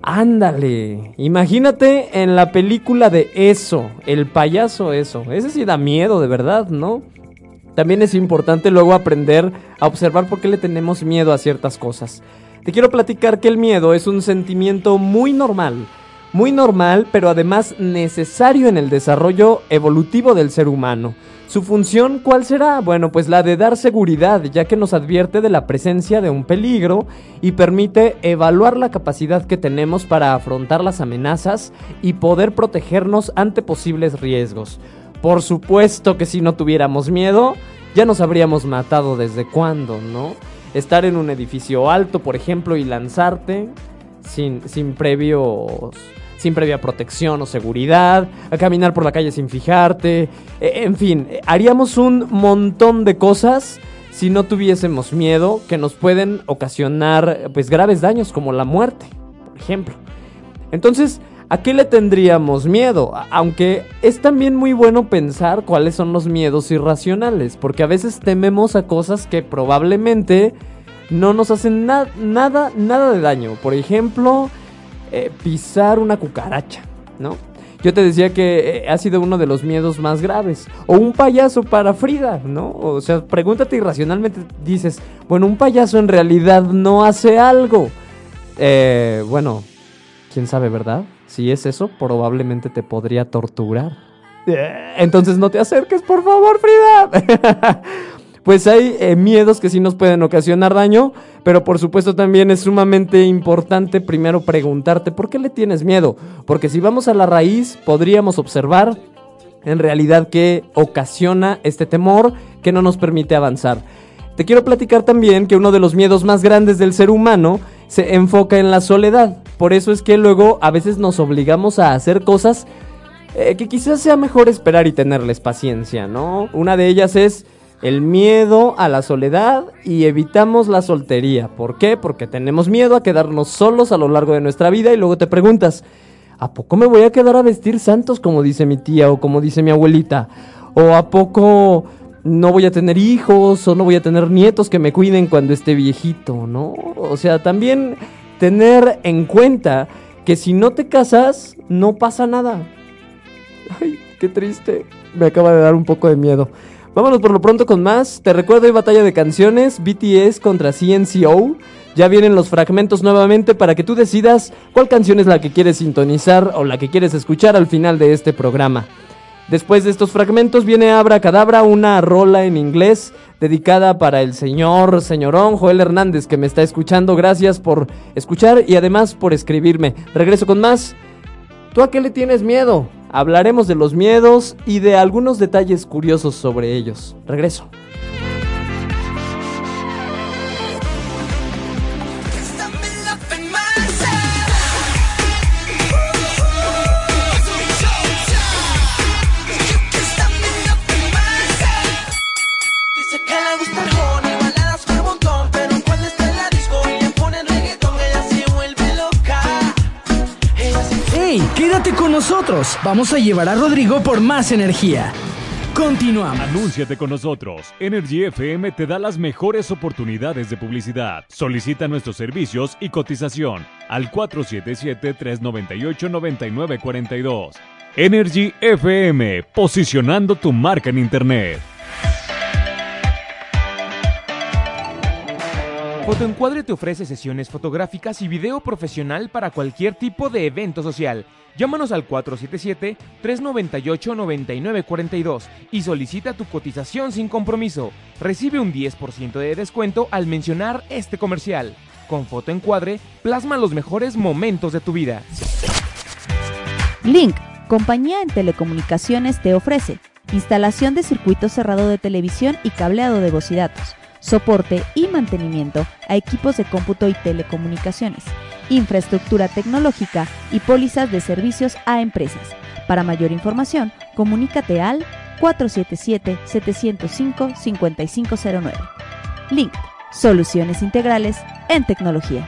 Ándale, imagínate en la película de eso, el payaso eso. Ese sí da miedo, de verdad, ¿no? También es importante luego aprender a observar por qué le tenemos miedo a ciertas cosas. Te quiero platicar que el miedo es un sentimiento muy normal, muy normal, pero además necesario en el desarrollo evolutivo del ser humano. ¿Su función cuál será? Bueno, pues la de dar seguridad, ya que nos advierte de la presencia de un peligro y permite evaluar la capacidad que tenemos para afrontar las amenazas y poder protegernos ante posibles riesgos. Por supuesto que si no tuviéramos miedo, ya nos habríamos matado desde cuándo, ¿no? Estar en un edificio alto, por ejemplo, y lanzarte sin, sin previos sin previa protección o seguridad, a caminar por la calle sin fijarte, e- en fin, eh, haríamos un montón de cosas si no tuviésemos miedo que nos pueden ocasionar pues graves daños como la muerte, por ejemplo. Entonces, ¿A qué le tendríamos miedo? Aunque es también muy bueno pensar cuáles son los miedos irracionales, porque a veces tememos a cosas que probablemente no nos hacen na- nada, nada de daño. Por ejemplo, eh, pisar una cucaracha, ¿no? Yo te decía que eh, ha sido uno de los miedos más graves. O un payaso para Frida, ¿no? O sea, pregúntate irracionalmente, dices, bueno, un payaso en realidad no hace algo. Eh, bueno, quién sabe, ¿verdad? Si es eso, probablemente te podría torturar. Eh, Entonces no te acerques, por favor, Frida. pues hay eh, miedos que sí nos pueden ocasionar daño, pero por supuesto también es sumamente importante primero preguntarte por qué le tienes miedo. Porque si vamos a la raíz, podríamos observar en realidad qué ocasiona este temor que no nos permite avanzar. Te quiero platicar también que uno de los miedos más grandes del ser humano se enfoca en la soledad. Por eso es que luego a veces nos obligamos a hacer cosas eh, que quizás sea mejor esperar y tenerles paciencia, ¿no? Una de ellas es el miedo a la soledad y evitamos la soltería. ¿Por qué? Porque tenemos miedo a quedarnos solos a lo largo de nuestra vida y luego te preguntas, ¿a poco me voy a quedar a vestir santos como dice mi tía o como dice mi abuelita? ¿O a poco no voy a tener hijos o no voy a tener nietos que me cuiden cuando esté viejito, ¿no? O sea, también tener en cuenta que si no te casas, no pasa nada. Ay, qué triste. Me acaba de dar un poco de miedo. Vámonos por lo pronto con más. Te recuerdo hay batalla de canciones, BTS contra CNCO. Ya vienen los fragmentos nuevamente para que tú decidas cuál canción es la que quieres sintonizar o la que quieres escuchar al final de este programa. Después de estos fragmentos viene Abra Cadabra, una rola en inglés dedicada para el señor, señorón Joel Hernández que me está escuchando. Gracias por escuchar y además por escribirme. Regreso con más. ¿Tú a qué le tienes miedo? Hablaremos de los miedos y de algunos detalles curiosos sobre ellos. Regreso. Quédate con nosotros. Vamos a llevar a Rodrigo por más energía. Continuamos. Anúnciate con nosotros. Energy FM te da las mejores oportunidades de publicidad. Solicita nuestros servicios y cotización al 477-398-9942. Energy FM, posicionando tu marca en Internet. Fotoencuadre te ofrece sesiones fotográficas y video profesional para cualquier tipo de evento social. Llámanos al 477-398-9942 y solicita tu cotización sin compromiso. Recibe un 10% de descuento al mencionar este comercial. Con Fotoencuadre, plasma los mejores momentos de tu vida. Link, compañía en telecomunicaciones, te ofrece instalación de circuito cerrado de televisión y cableado de voz y datos, soporte y mantenimiento a equipos de cómputo y telecomunicaciones, infraestructura tecnológica y pólizas de servicios a empresas. Para mayor información, comunícate al 477-705-5509. Link, soluciones integrales en tecnología.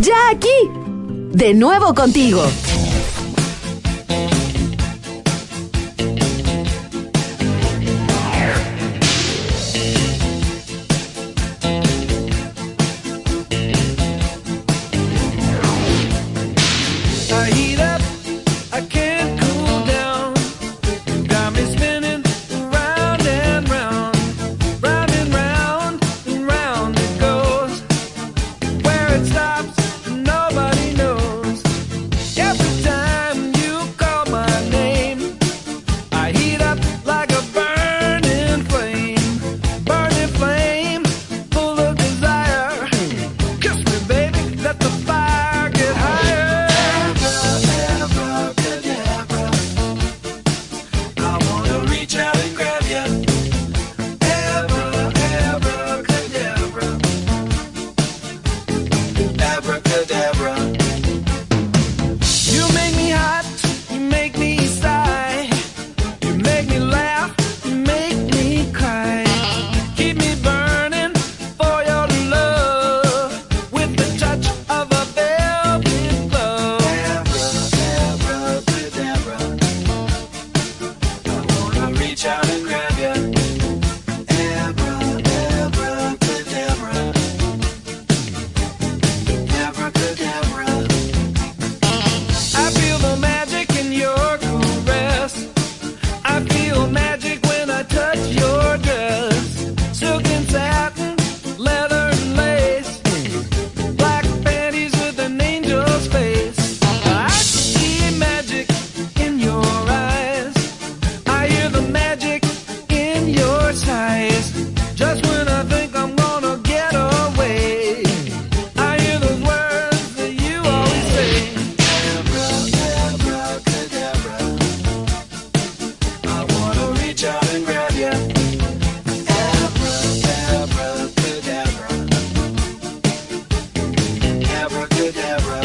Ya aquí, de nuevo contigo.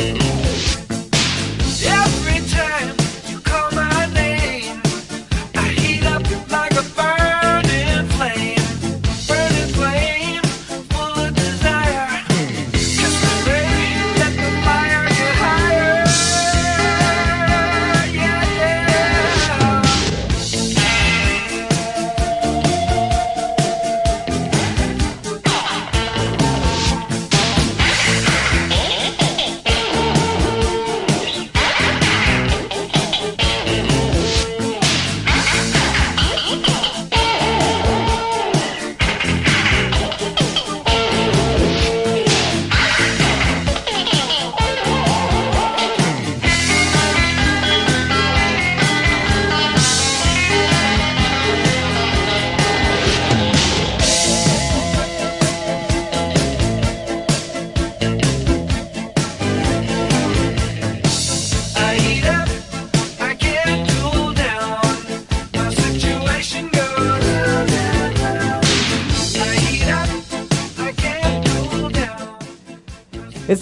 Bye.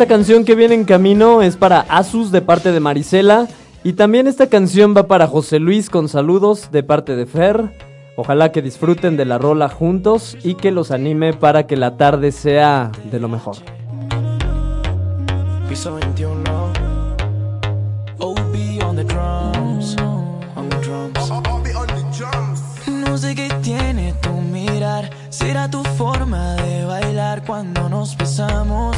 Esta canción que viene en camino es para Asus de parte de Marisela. Y también esta canción va para José Luis con saludos de parte de Fer. Ojalá que disfruten de la rola juntos y que los anime para que la tarde sea de lo mejor. Piso 21. OB on the drums. On the drums. No sé qué tiene tu mirar, será tu forma de bailar cuando nos besamos.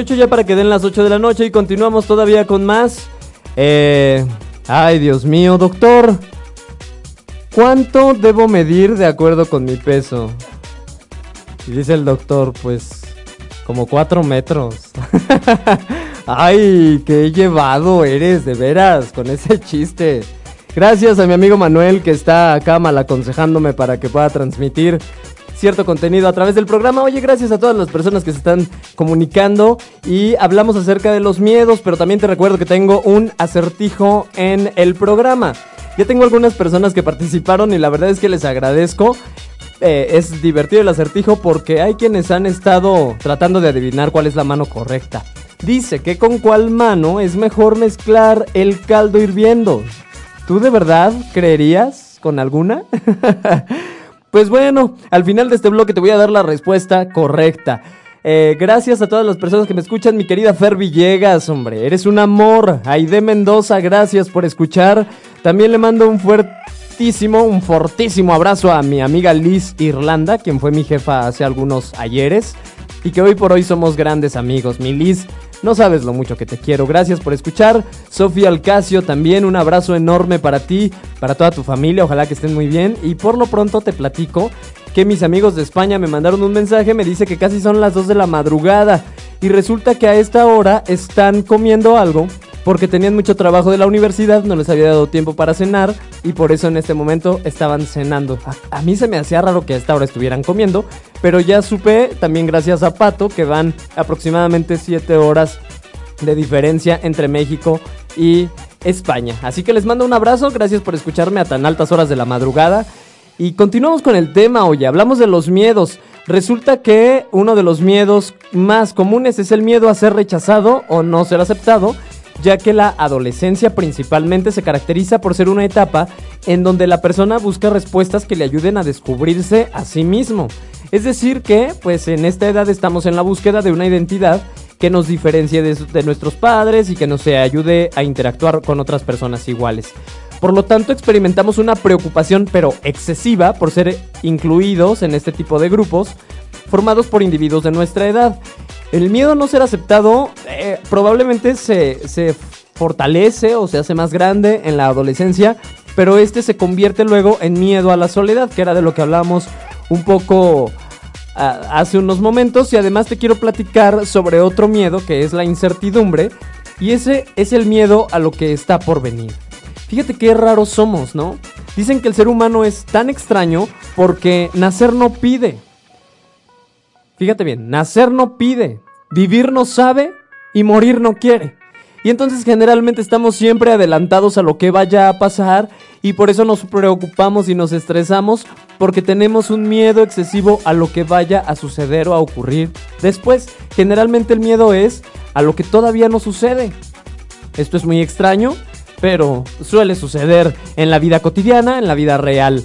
28 ya para que den las 8 de la noche y continuamos todavía con más. Eh, ay, Dios mío, doctor. ¿Cuánto debo medir de acuerdo con mi peso? Y dice el doctor, pues como 4 metros. ay, qué llevado eres, de veras, con ese chiste. Gracias a mi amigo Manuel que está acá mal aconsejándome para que pueda transmitir cierto contenido a través del programa. Oye, gracias a todas las personas que se están comunicando y hablamos acerca de los miedos, pero también te recuerdo que tengo un acertijo en el programa. Ya tengo algunas personas que participaron y la verdad es que les agradezco. Eh, es divertido el acertijo porque hay quienes han estado tratando de adivinar cuál es la mano correcta. Dice que con cuál mano es mejor mezclar el caldo hirviendo. ¿Tú de verdad creerías con alguna? Pues bueno, al final de este bloque te voy a dar la respuesta correcta. Eh, gracias a todas las personas que me escuchan, mi querida Fer Villegas, hombre, eres un amor. Aide Mendoza, gracias por escuchar. También le mando un fuertísimo, un fortísimo abrazo a mi amiga Liz Irlanda, quien fue mi jefa hace algunos ayeres y que hoy por hoy somos grandes amigos. Mi Liz, no sabes lo mucho que te quiero. Gracias por escuchar. Sofía Alcacio, también un abrazo enorme para ti, para toda tu familia. Ojalá que estén muy bien. Y por lo pronto te platico que mis amigos de España me mandaron un mensaje. Me dice que casi son las 2 de la madrugada. Y resulta que a esta hora están comiendo algo. Porque tenían mucho trabajo de la universidad, no les había dado tiempo para cenar y por eso en este momento estaban cenando. A, mí se me hacía raro que a esta hora estuvieran comiendo, pero ya supe, también gracias a Pato, que van aproximadamente 7 horas de diferencia entre México y España. Así que les mando un abrazo, gracias por escucharme a tan altas horas de la madrugada. Y continuamos con el tema, oye, hablamos de los miedos. Resulta que uno de los miedos más comunes es el miedo a ser rechazado o no ser aceptado, ya que la adolescencia principalmente se caracteriza por ser una etapa en donde la persona busca respuestas que le ayuden a descubrirse a sí mismo. Es decir que, pues en esta edad estamos en la búsqueda de una identidad que nos diferencie de, de nuestros padres y que nos ayude a interactuar con otras personas iguales. Por lo tanto, experimentamos una preocupación, pero excesiva, por ser incluidos en este tipo de grupos formados por individuos de nuestra edad. El miedo a no ser aceptado eh, probablemente se, se fortalece o se hace más grande en la adolescencia, pero este se convierte luego en miedo a la soledad, que era de lo que hablábamos un poco ah, hace unos momentos. Y además te quiero platicar sobre otro miedo que es la incertidumbre, y ese es el miedo a lo que está por venir. Fíjate qué raros somos, ¿no? Dicen que el ser humano es tan extraño porque nacer no pide. Fíjate bien, nacer no pide, vivir no sabe y morir no quiere. Y entonces generalmente estamos siempre adelantados a lo que vaya a pasar y por eso nos preocupamos y nos estresamos porque tenemos un miedo excesivo a lo que vaya a suceder o a ocurrir después. Generalmente el miedo es a lo que todavía no sucede. Esto es muy extraño, pero suele suceder en la vida cotidiana, en la vida real.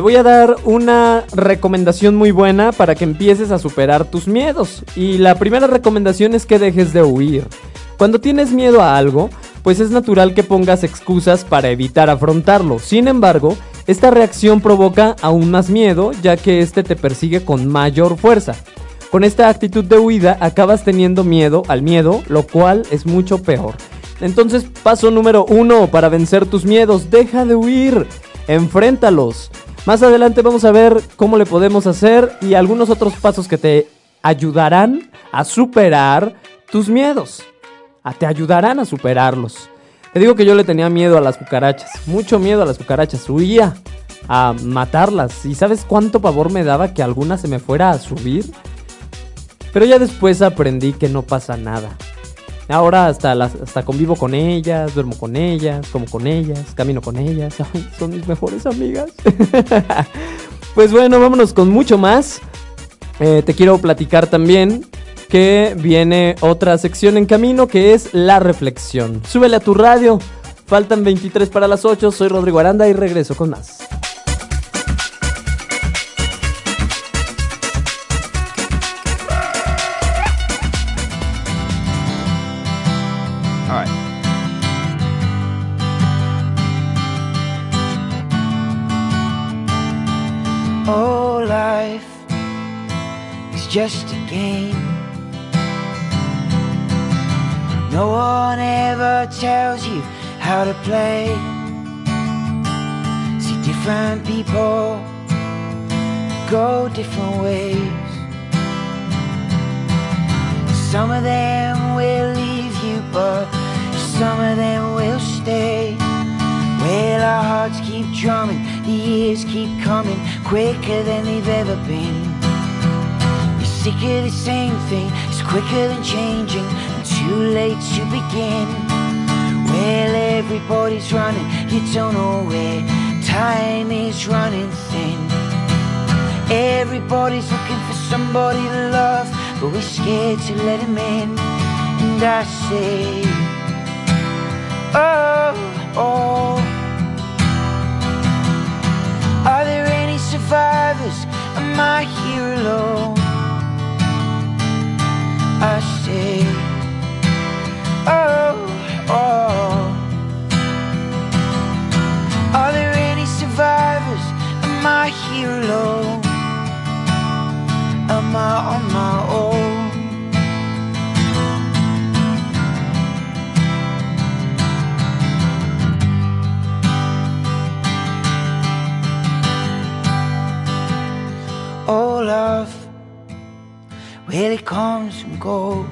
Te voy a dar una recomendación muy buena para que empieces a superar tus miedos. Y la primera recomendación es que dejes de huir. Cuando tienes miedo a algo, pues es natural que pongas excusas para evitar afrontarlo. Sin embargo, esta reacción provoca aún más miedo, ya que este te persigue con mayor fuerza. Con esta actitud de huida acabas teniendo miedo al miedo, lo cual es mucho peor. Entonces, paso número uno para vencer tus miedos, deja de huir, enfréntalos. Más adelante vamos a ver cómo le podemos hacer y algunos otros pasos que te ayudarán a superar tus miedos. A- te ayudarán a superarlos. Te digo que yo le tenía miedo a las cucarachas, mucho miedo a las cucarachas, huía a matarlas. ¿Y sabes cuánto pavor me daba que alguna se me fuera a subir? Pero ya después aprendí que no pasa nada. Ahora hasta, hasta convivo con ellas, duermo con ellas, como con ellas, camino con ellas. Son mis mejores amigas. pues bueno, vámonos con mucho más. Eh, te quiero platicar también que viene otra sección en camino que es la reflexión. Súbele a tu radio. Faltan 23 para las 8. Soy Rodrigo Aranda y regreso con más. Just a game. No one ever tells you how to play. See, different people go different ways. Some of them will leave you, but some of them will stay. Well, our hearts keep drumming, the years keep coming quicker than they've ever been. Sick of the same thing, it's quicker than changing, and too late to begin. Well, everybody's running, you don't know where time is running thin. Everybody's looking for somebody to love, but we're scared to let him in. And I say, Oh, oh. Are there any survivors? Am I here alone? I see Oh, oh Are there any survivors? Am I here alone? Am I on my own? All of well, it comes and goes.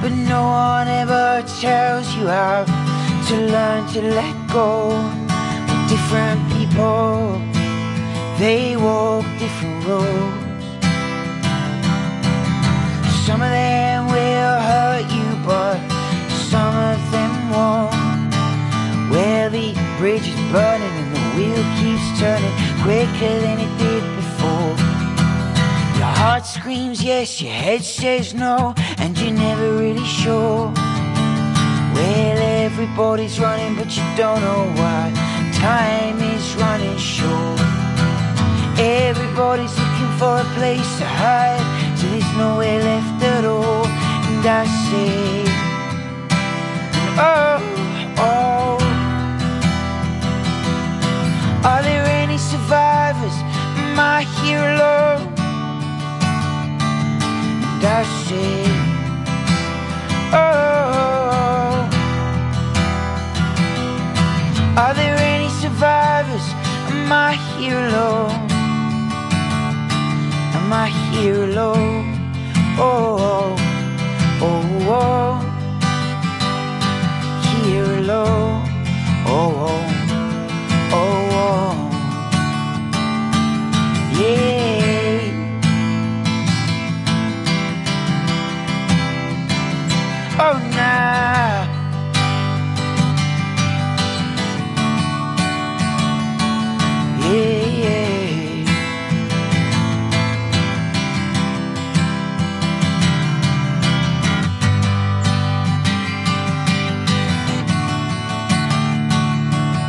But no one ever tells you how to learn to let go. Different people, they walk different roads. Some of them will hurt you, but some of them won't. Well, the bridge is burning and the wheel keeps turning quicker than it did heart screams yes, your head says no, and you're never really sure. Well, everybody's running, but you don't know why. Time is running short. Everybody's looking for a place to hide, so there's nowhere left at all. And I say, Oh, oh. Are there any survivors? Am I here alone? Oh. Are there any survivors? Am I here alone? Am I here alone? Oh, oh, oh, oh. here alone. Oh, oh, oh, oh, yeah. Oh, nah. Yeah, yeah.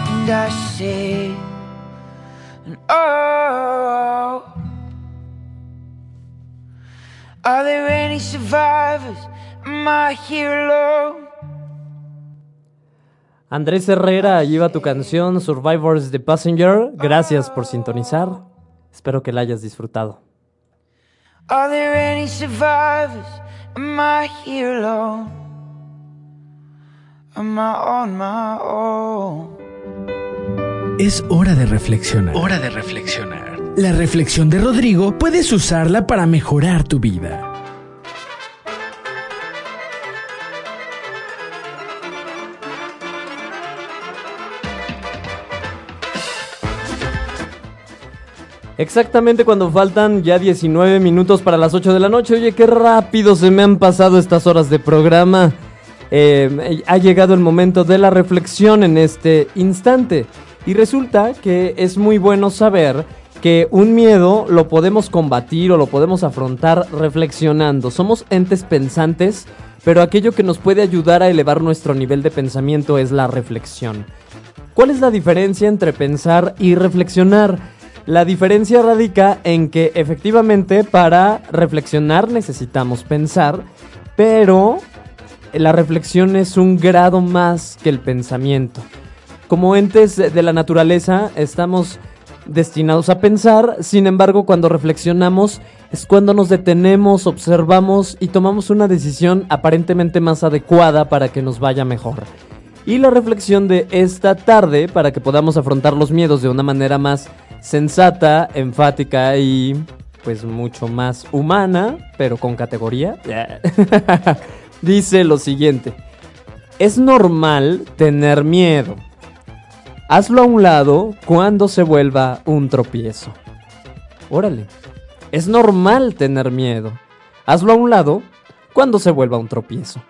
And I say, and oh, are there any survivors? Am I here alone? Andrés Herrera, ahí va tu canción Survivors the Passenger. Gracias por sintonizar. Espero que la hayas disfrutado. Are there any survivors? Am I here alone? Am I on my own? Es hora de reflexionar. Hora de reflexionar. La reflexión de Rodrigo puedes usarla para mejorar tu vida. Exactamente cuando faltan ya 19 minutos para las 8 de la noche. Oye, qué rápido se me han pasado estas horas de programa. Eh, ha llegado el momento de la reflexión en este instante. Y resulta que es muy bueno saber que un miedo lo podemos combatir o lo podemos afrontar reflexionando. Somos entes pensantes, pero aquello que nos puede ayudar a elevar nuestro nivel de pensamiento es la reflexión. ¿Cuál es la diferencia entre pensar y reflexionar? La diferencia radica en que efectivamente para reflexionar necesitamos pensar, pero la reflexión es un grado más que el pensamiento. Como entes de la naturaleza estamos destinados a pensar, sin embargo cuando reflexionamos es cuando nos detenemos, observamos y tomamos una decisión aparentemente más adecuada para que nos vaya mejor. Y la reflexión de esta tarde, para que podamos afrontar los miedos de una manera más sensata, enfática y pues mucho más humana, pero con categoría, dice lo siguiente. Es normal tener miedo. Hazlo a un lado cuando se vuelva un tropiezo. Órale. Es normal tener miedo. Hazlo a un lado cuando se vuelva un tropiezo.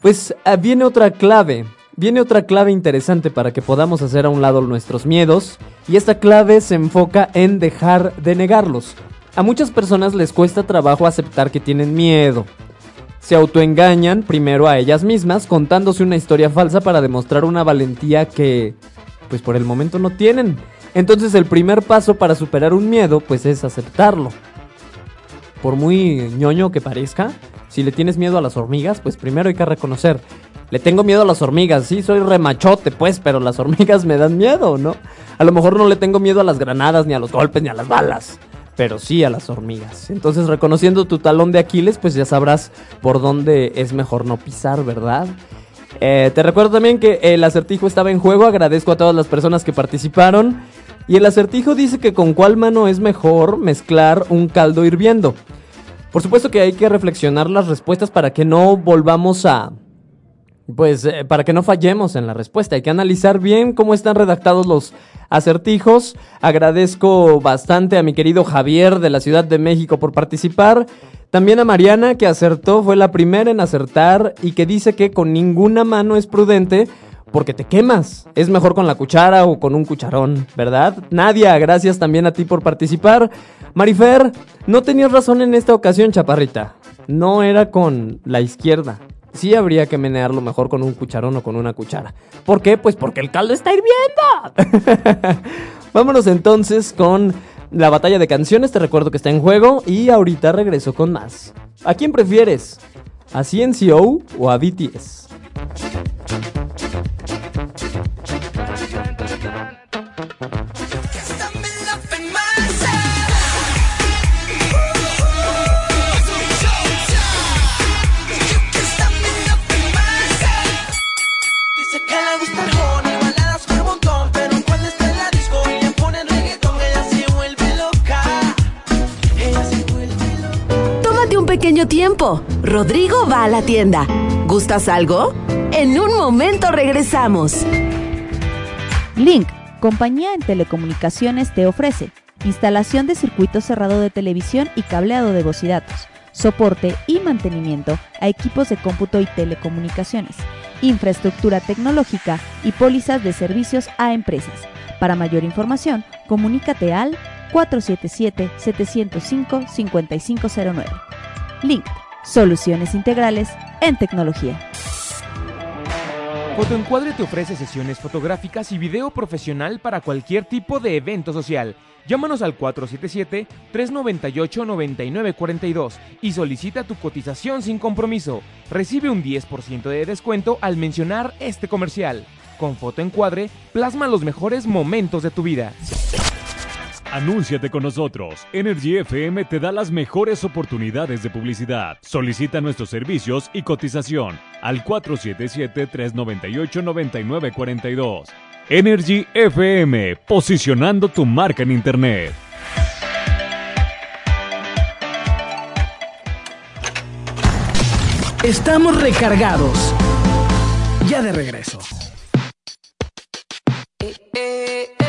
Pues ah, viene otra clave. Viene otra clave interesante para que podamos hacer a un lado nuestros miedos. Y esta clave se enfoca en dejar de negarlos. A muchas personas les cuesta trabajo aceptar que tienen miedo. Se autoengañan primero a ellas mismas contándose una historia falsa para demostrar una valentía que, pues por el momento no tienen. Entonces el primer paso para superar un miedo, pues es aceptarlo. Por muy ñoño que parezca, si le tienes miedo a las hormigas, pues primero hay que reconocer. Le tengo miedo a las hormigas, sí, soy remachote, pues, pero las hormigas me dan miedo, ¿no? A lo mejor no le tengo miedo a las granadas, ni a los golpes, ni a las balas pero sí a las hormigas. Entonces, reconociendo tu talón de Aquiles, pues ya sabrás por dónde es mejor no pisar, ¿verdad? Eh, te recuerdo también que el acertijo estaba en juego. Agradezco a todas las personas que participaron. Y el acertijo dice que con cuál mano es mejor mezclar un caldo hirviendo. Por supuesto que hay que reflexionar las respuestas para que no volvamos a... Pues eh, para que no fallemos en la respuesta. Hay que analizar bien cómo están redactados los acertijos. Agradezco bastante a mi querido Javier de la Ciudad de México por participar. También a Mariana que acertó, fue la primera en acertar y que dice que con ninguna mano es prudente porque te quemas. Es mejor con la cuchara o con un cucharón, ¿verdad? Nadia, gracias también a ti por participar. Marifer, no tenías razón en esta ocasión, chaparrita. No era con la izquierda. Sí habría que menearlo mejor con un cucharón o con una cuchara. ¿Por qué? Pues porque el caldo está hirviendo. Vámonos entonces con la batalla de canciones. Te recuerdo que está en juego y ahorita regreso con más. ¿A quién prefieres? ¿A CNCO o a BTS? Rodrigo va a la tienda. ¿Gustas algo? En un momento regresamos. Link, compañía en telecomunicaciones, te ofrece instalación de circuito cerrado de televisión y cableado de voz y datos, soporte y mantenimiento a equipos de cómputo y telecomunicaciones, infraestructura tecnológica y pólizas de servicios a empresas. Para mayor información, comunícate al 477-705-5509. Link, soluciones integrales en tecnología. Fotoencuadre te ofrece sesiones fotográficas y video profesional para cualquier tipo de evento social. Llámanos al 477-398-9942 y solicita tu cotización sin compromiso. Recibe un 10% de descuento al mencionar este comercial. Con Fotoencuadre, plasma los mejores momentos de tu vida. Anúnciate con nosotros. Energy FM te da las mejores oportunidades de publicidad. Solicita nuestros servicios y cotización al 477-398-9942. Energy FM, posicionando tu marca en Internet. Estamos recargados. Ya de regreso. Needless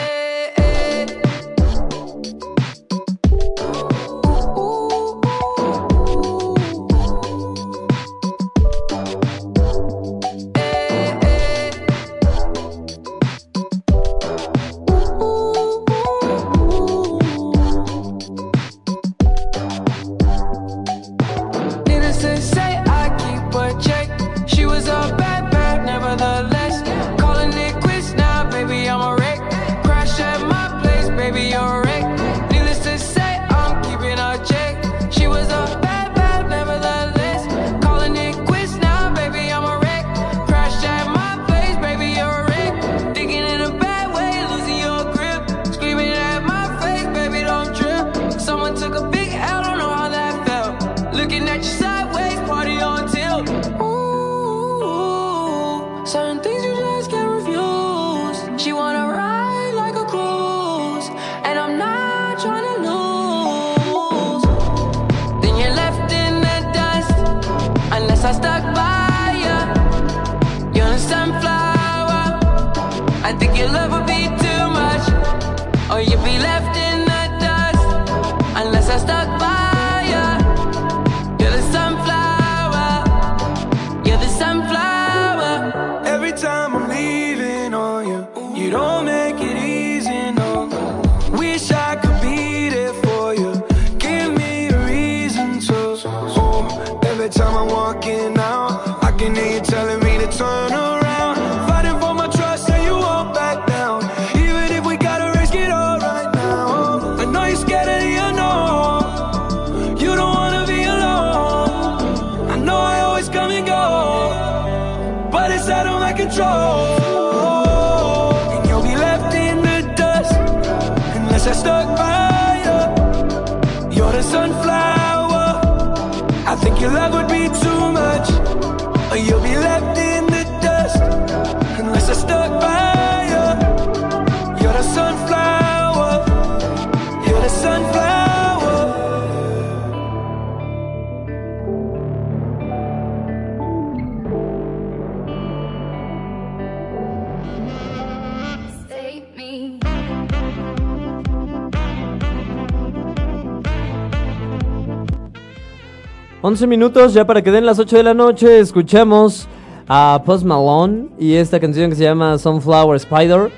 11 minutos ya para que den las 8 de la noche. Escuchamos a Post Malone y esta canción que se llama Sunflower Spider.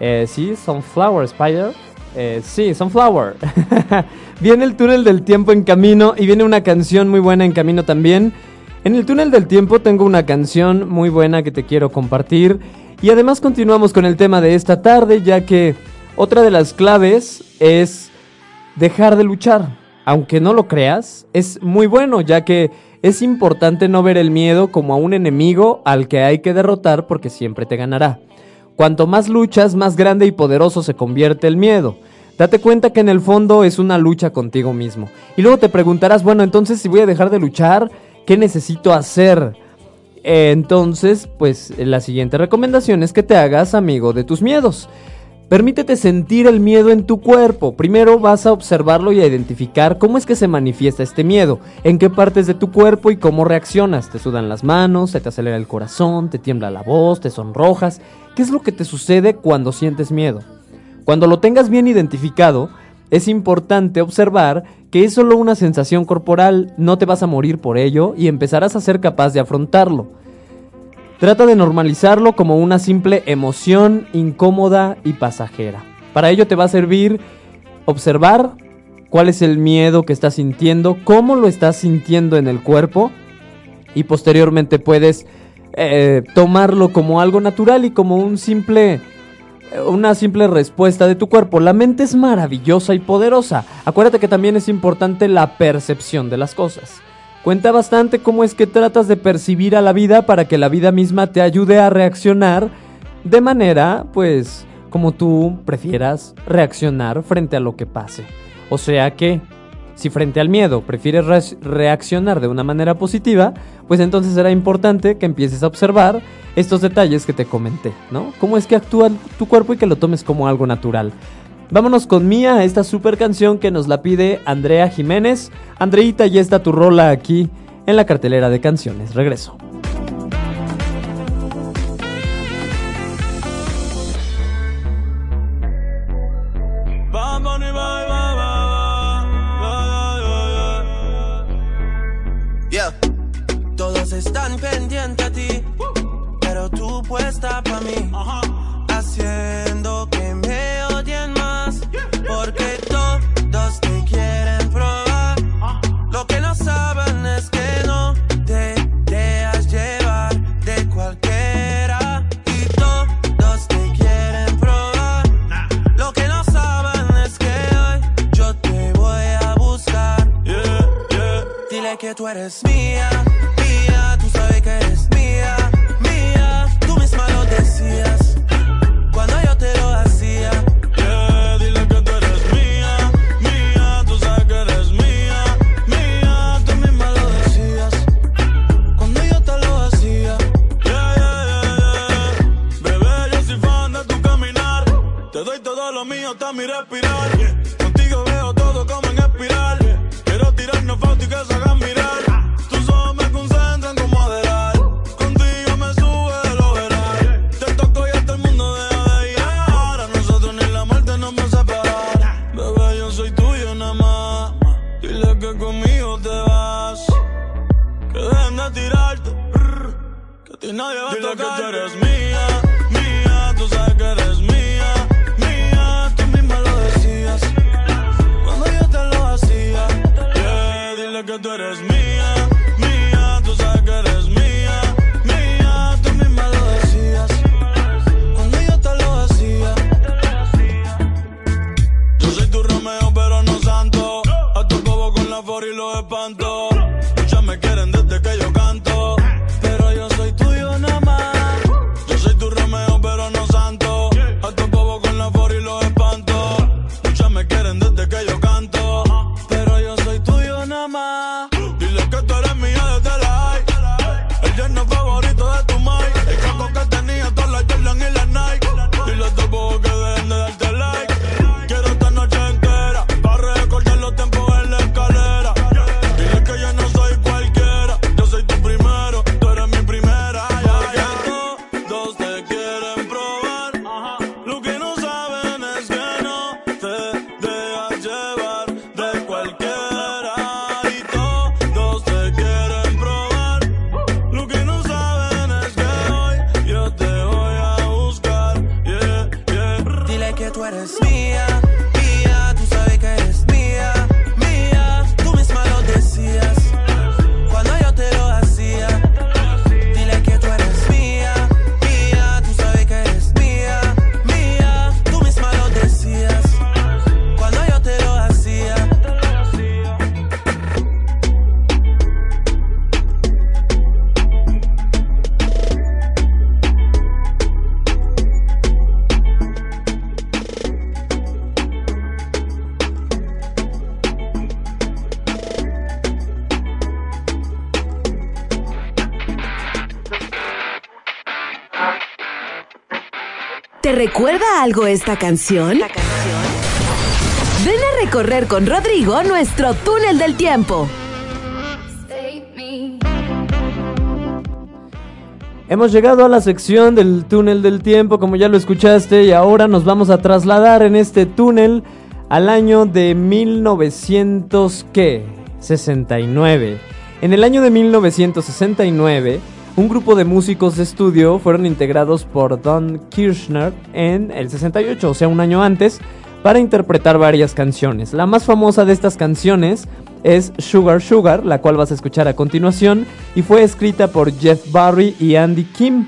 Eh, sí, Sunflower Spider. Eh, sí, Sunflower. viene el túnel del tiempo en camino y viene una canción muy buena en camino también. En el túnel del tiempo tengo una canción muy buena que te quiero compartir. Y además continuamos con el tema de esta tarde, ya que otra de las claves es dejar de luchar. Aunque no lo creas, es muy bueno, ya que es importante no ver el miedo como a un enemigo al que hay que derrotar porque siempre te ganará. Cuanto más luchas, más grande y poderoso se convierte el miedo. Date cuenta que en el fondo es una lucha contigo mismo. Y luego te preguntarás, bueno, entonces si voy a dejar de luchar, ¿qué necesito hacer? Eh, Entonces, pues la siguiente recomendación es que te hagas amigo de tus miedos. Permítete sentir el miedo en tu cuerpo. Primero vas a observarlo y a identificar cómo es que se manifiesta este miedo, en qué partes de tu cuerpo y cómo reaccionas. Te sudan las manos, se te acelera el corazón, te tiembla la voz, te sonrojas. ¿Qué es lo que te sucede cuando sientes miedo? Cuando lo tengas bien identificado, es importante observar que es solo una sensación corporal, no te vas a morir por ello y empezarás a ser capaz de afrontarlo. Trata de normalizarlo como una simple emoción incómoda y pasajera. Para ello te va a servir observar cuál es el miedo que estás sintiendo, cómo lo estás sintiendo en el cuerpo y posteriormente puedes eh, tomarlo como algo natural y como un simple eh, una simple respuesta de tu cuerpo. La mente es maravillosa y poderosa. Acuérdate que también es importante la percepción de las cosas. Cuenta bastante cómo es que tratas de percibir a la vida para que la vida misma te ayude a reaccionar de manera, pues, como tú prefieras reaccionar frente a lo que pase. O sea que, si frente al miedo prefieres re- reaccionar de una manera positiva, pues entonces será importante que empieces a observar estos detalles que te comenté, ¿no? Cómo es que actúa tu cuerpo y que lo tomes como algo natural. Vámonos con Mía, esta super canción que nos la pide Andrea Jiménez. Andreita, ya está tu rola aquí en la cartelera de canciones. Regreso. Dile que tú algo esta canción? Ven a recorrer con Rodrigo nuestro túnel del tiempo. Hemos llegado a la sección del túnel del tiempo, como ya lo escuchaste, y ahora nos vamos a trasladar en este túnel al año de 1900 ¿qué? 69. En el año de 1969, un grupo de músicos de estudio fueron integrados por Don Kirshner en el 68, o sea, un año antes, para interpretar varias canciones. La más famosa de estas canciones es Sugar Sugar, la cual vas a escuchar a continuación, y fue escrita por Jeff Barry y Andy Kim.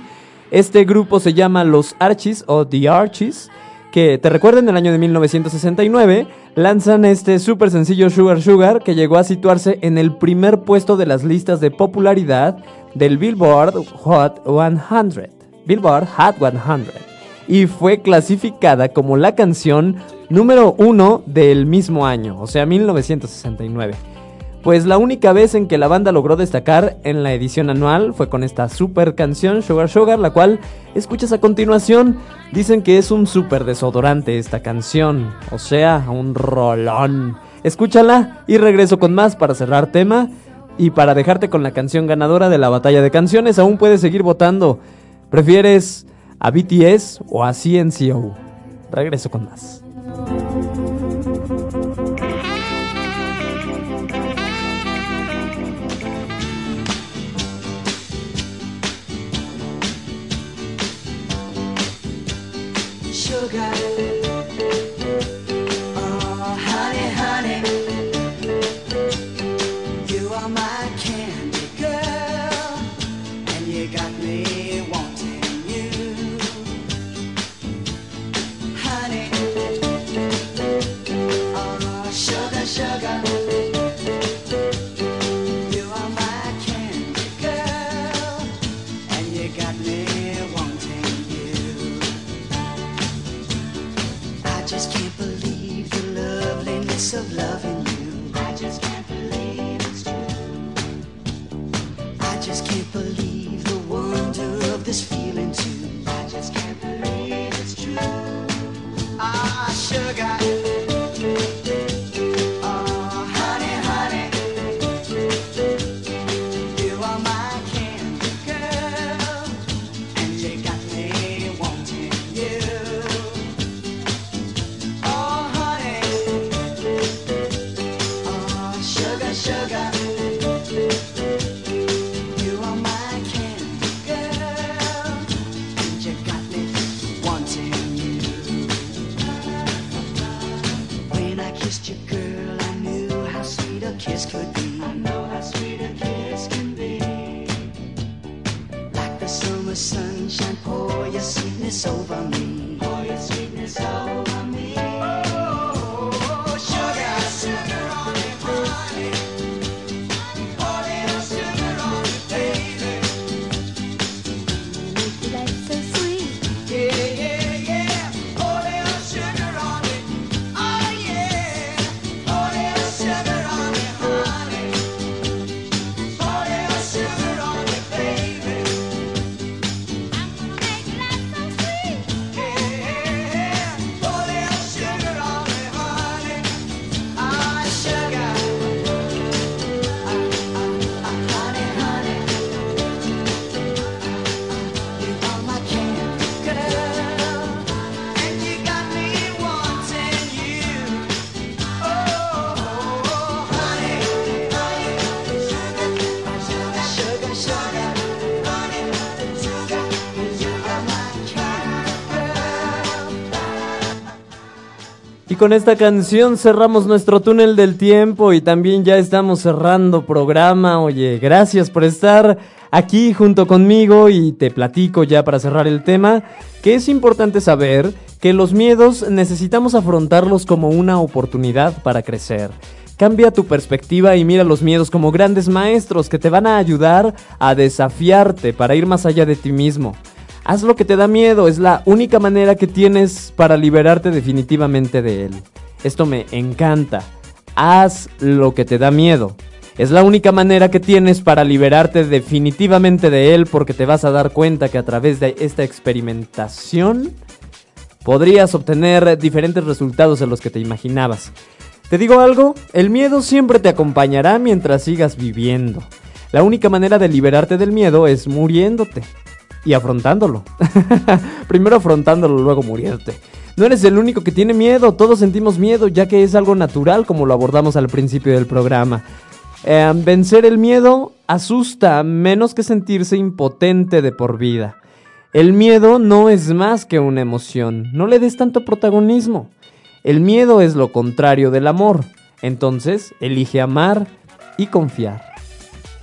Este grupo se llama Los Archies o The Archies, que te recuerden, en el año de 1969 lanzan este súper sencillo Sugar Sugar que llegó a situarse en el primer puesto de las listas de popularidad del Billboard Hot 100. Billboard Hot 100. Y fue clasificada como la canción número uno del mismo año, o sea, 1969. Pues la única vez en que la banda logró destacar en la edición anual fue con esta super canción Sugar Sugar, la cual escuchas a continuación. Dicen que es un super desodorante esta canción, o sea, un rolón. Escúchala y regreso con más para cerrar tema y para dejarte con la canción ganadora de la batalla de canciones. Aún puedes seguir votando. ¿Prefieres a BTS o a CNCO? Regreso con más. Con esta canción cerramos nuestro túnel del tiempo y también ya estamos cerrando programa. Oye, gracias por estar aquí junto conmigo y te platico ya para cerrar el tema que es importante saber que los miedos necesitamos afrontarlos como una oportunidad para crecer. Cambia tu perspectiva y mira los miedos como grandes maestros que te van a ayudar a desafiarte para ir más allá de ti mismo. Haz lo que te da miedo, es la única manera que tienes para liberarte definitivamente de él. Esto me encanta. Haz lo que te da miedo. Es la única manera que tienes para liberarte definitivamente de él porque te vas a dar cuenta que a través de esta experimentación podrías obtener diferentes resultados de los que te imaginabas. Te digo algo, el miedo siempre te acompañará mientras sigas viviendo. La única manera de liberarte del miedo es muriéndote y afrontándolo. Primero afrontándolo, luego muriéndote. No eres el único que tiene miedo, todos sentimos miedo ya que es algo natural como lo abordamos al principio del programa. Eh, vencer el miedo asusta menos que sentirse impotente de por vida. El miedo no es más que una emoción, no le des tanto protagonismo. El miedo es lo contrario del amor, entonces elige amar y confiar.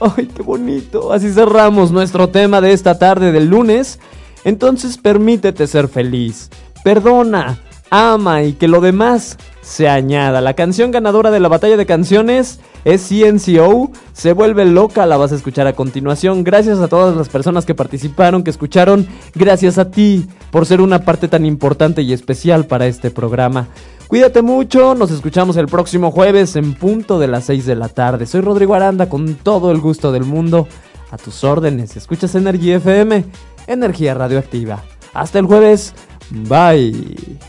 ¡Ay, qué bonito! Así cerramos nuestro tema de esta tarde del lunes. Entonces permítete ser feliz. Perdona, ama y que lo demás se añada. La canción ganadora de la batalla de canciones es CNCO. Se vuelve loca, la vas a escuchar a continuación. Gracias a todas las personas que participaron, que escucharon. Gracias a ti por ser una parte tan importante y especial para este programa. Cuídate mucho, nos escuchamos el próximo jueves en punto de las 6 de la tarde. Soy Rodrigo Aranda con todo el gusto del mundo. A tus órdenes, escuchas Energía FM, Energía Radioactiva. Hasta el jueves, bye.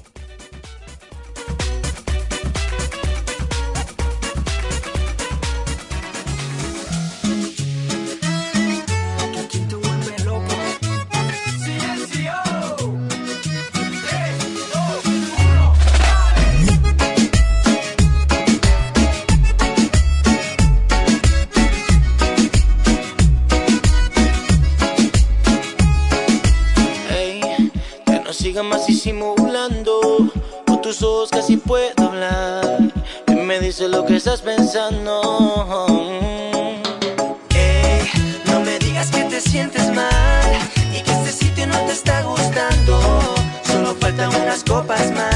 Puedo hablar. Y me dice lo que estás pensando. Ey, no me digas que te sientes mal y que este sitio no te está gustando. Solo faltan unas copas más.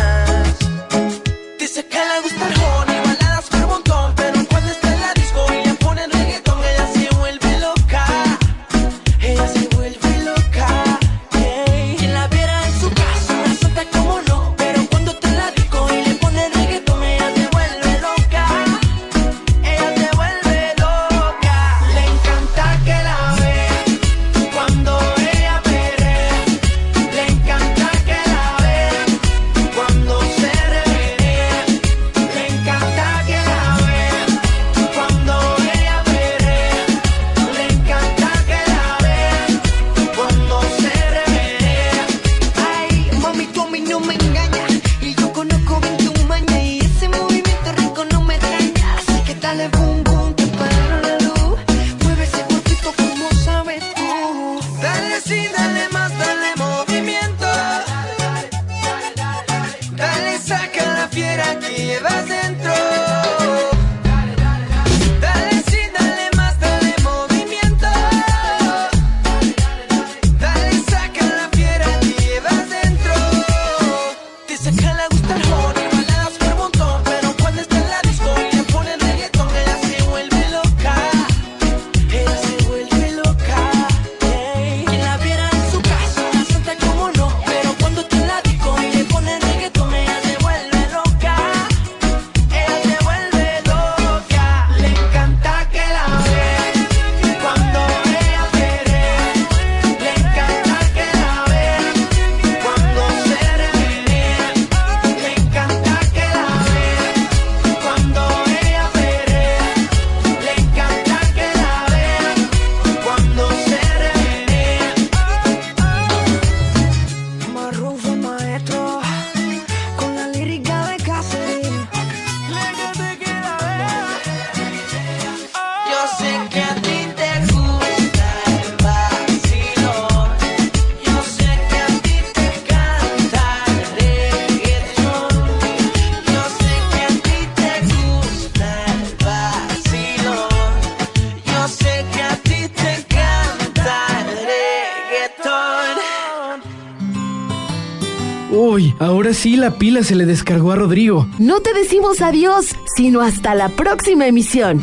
Sí la pila se le descargó a Rodrigo. No te decimos adiós, sino hasta la próxima emisión.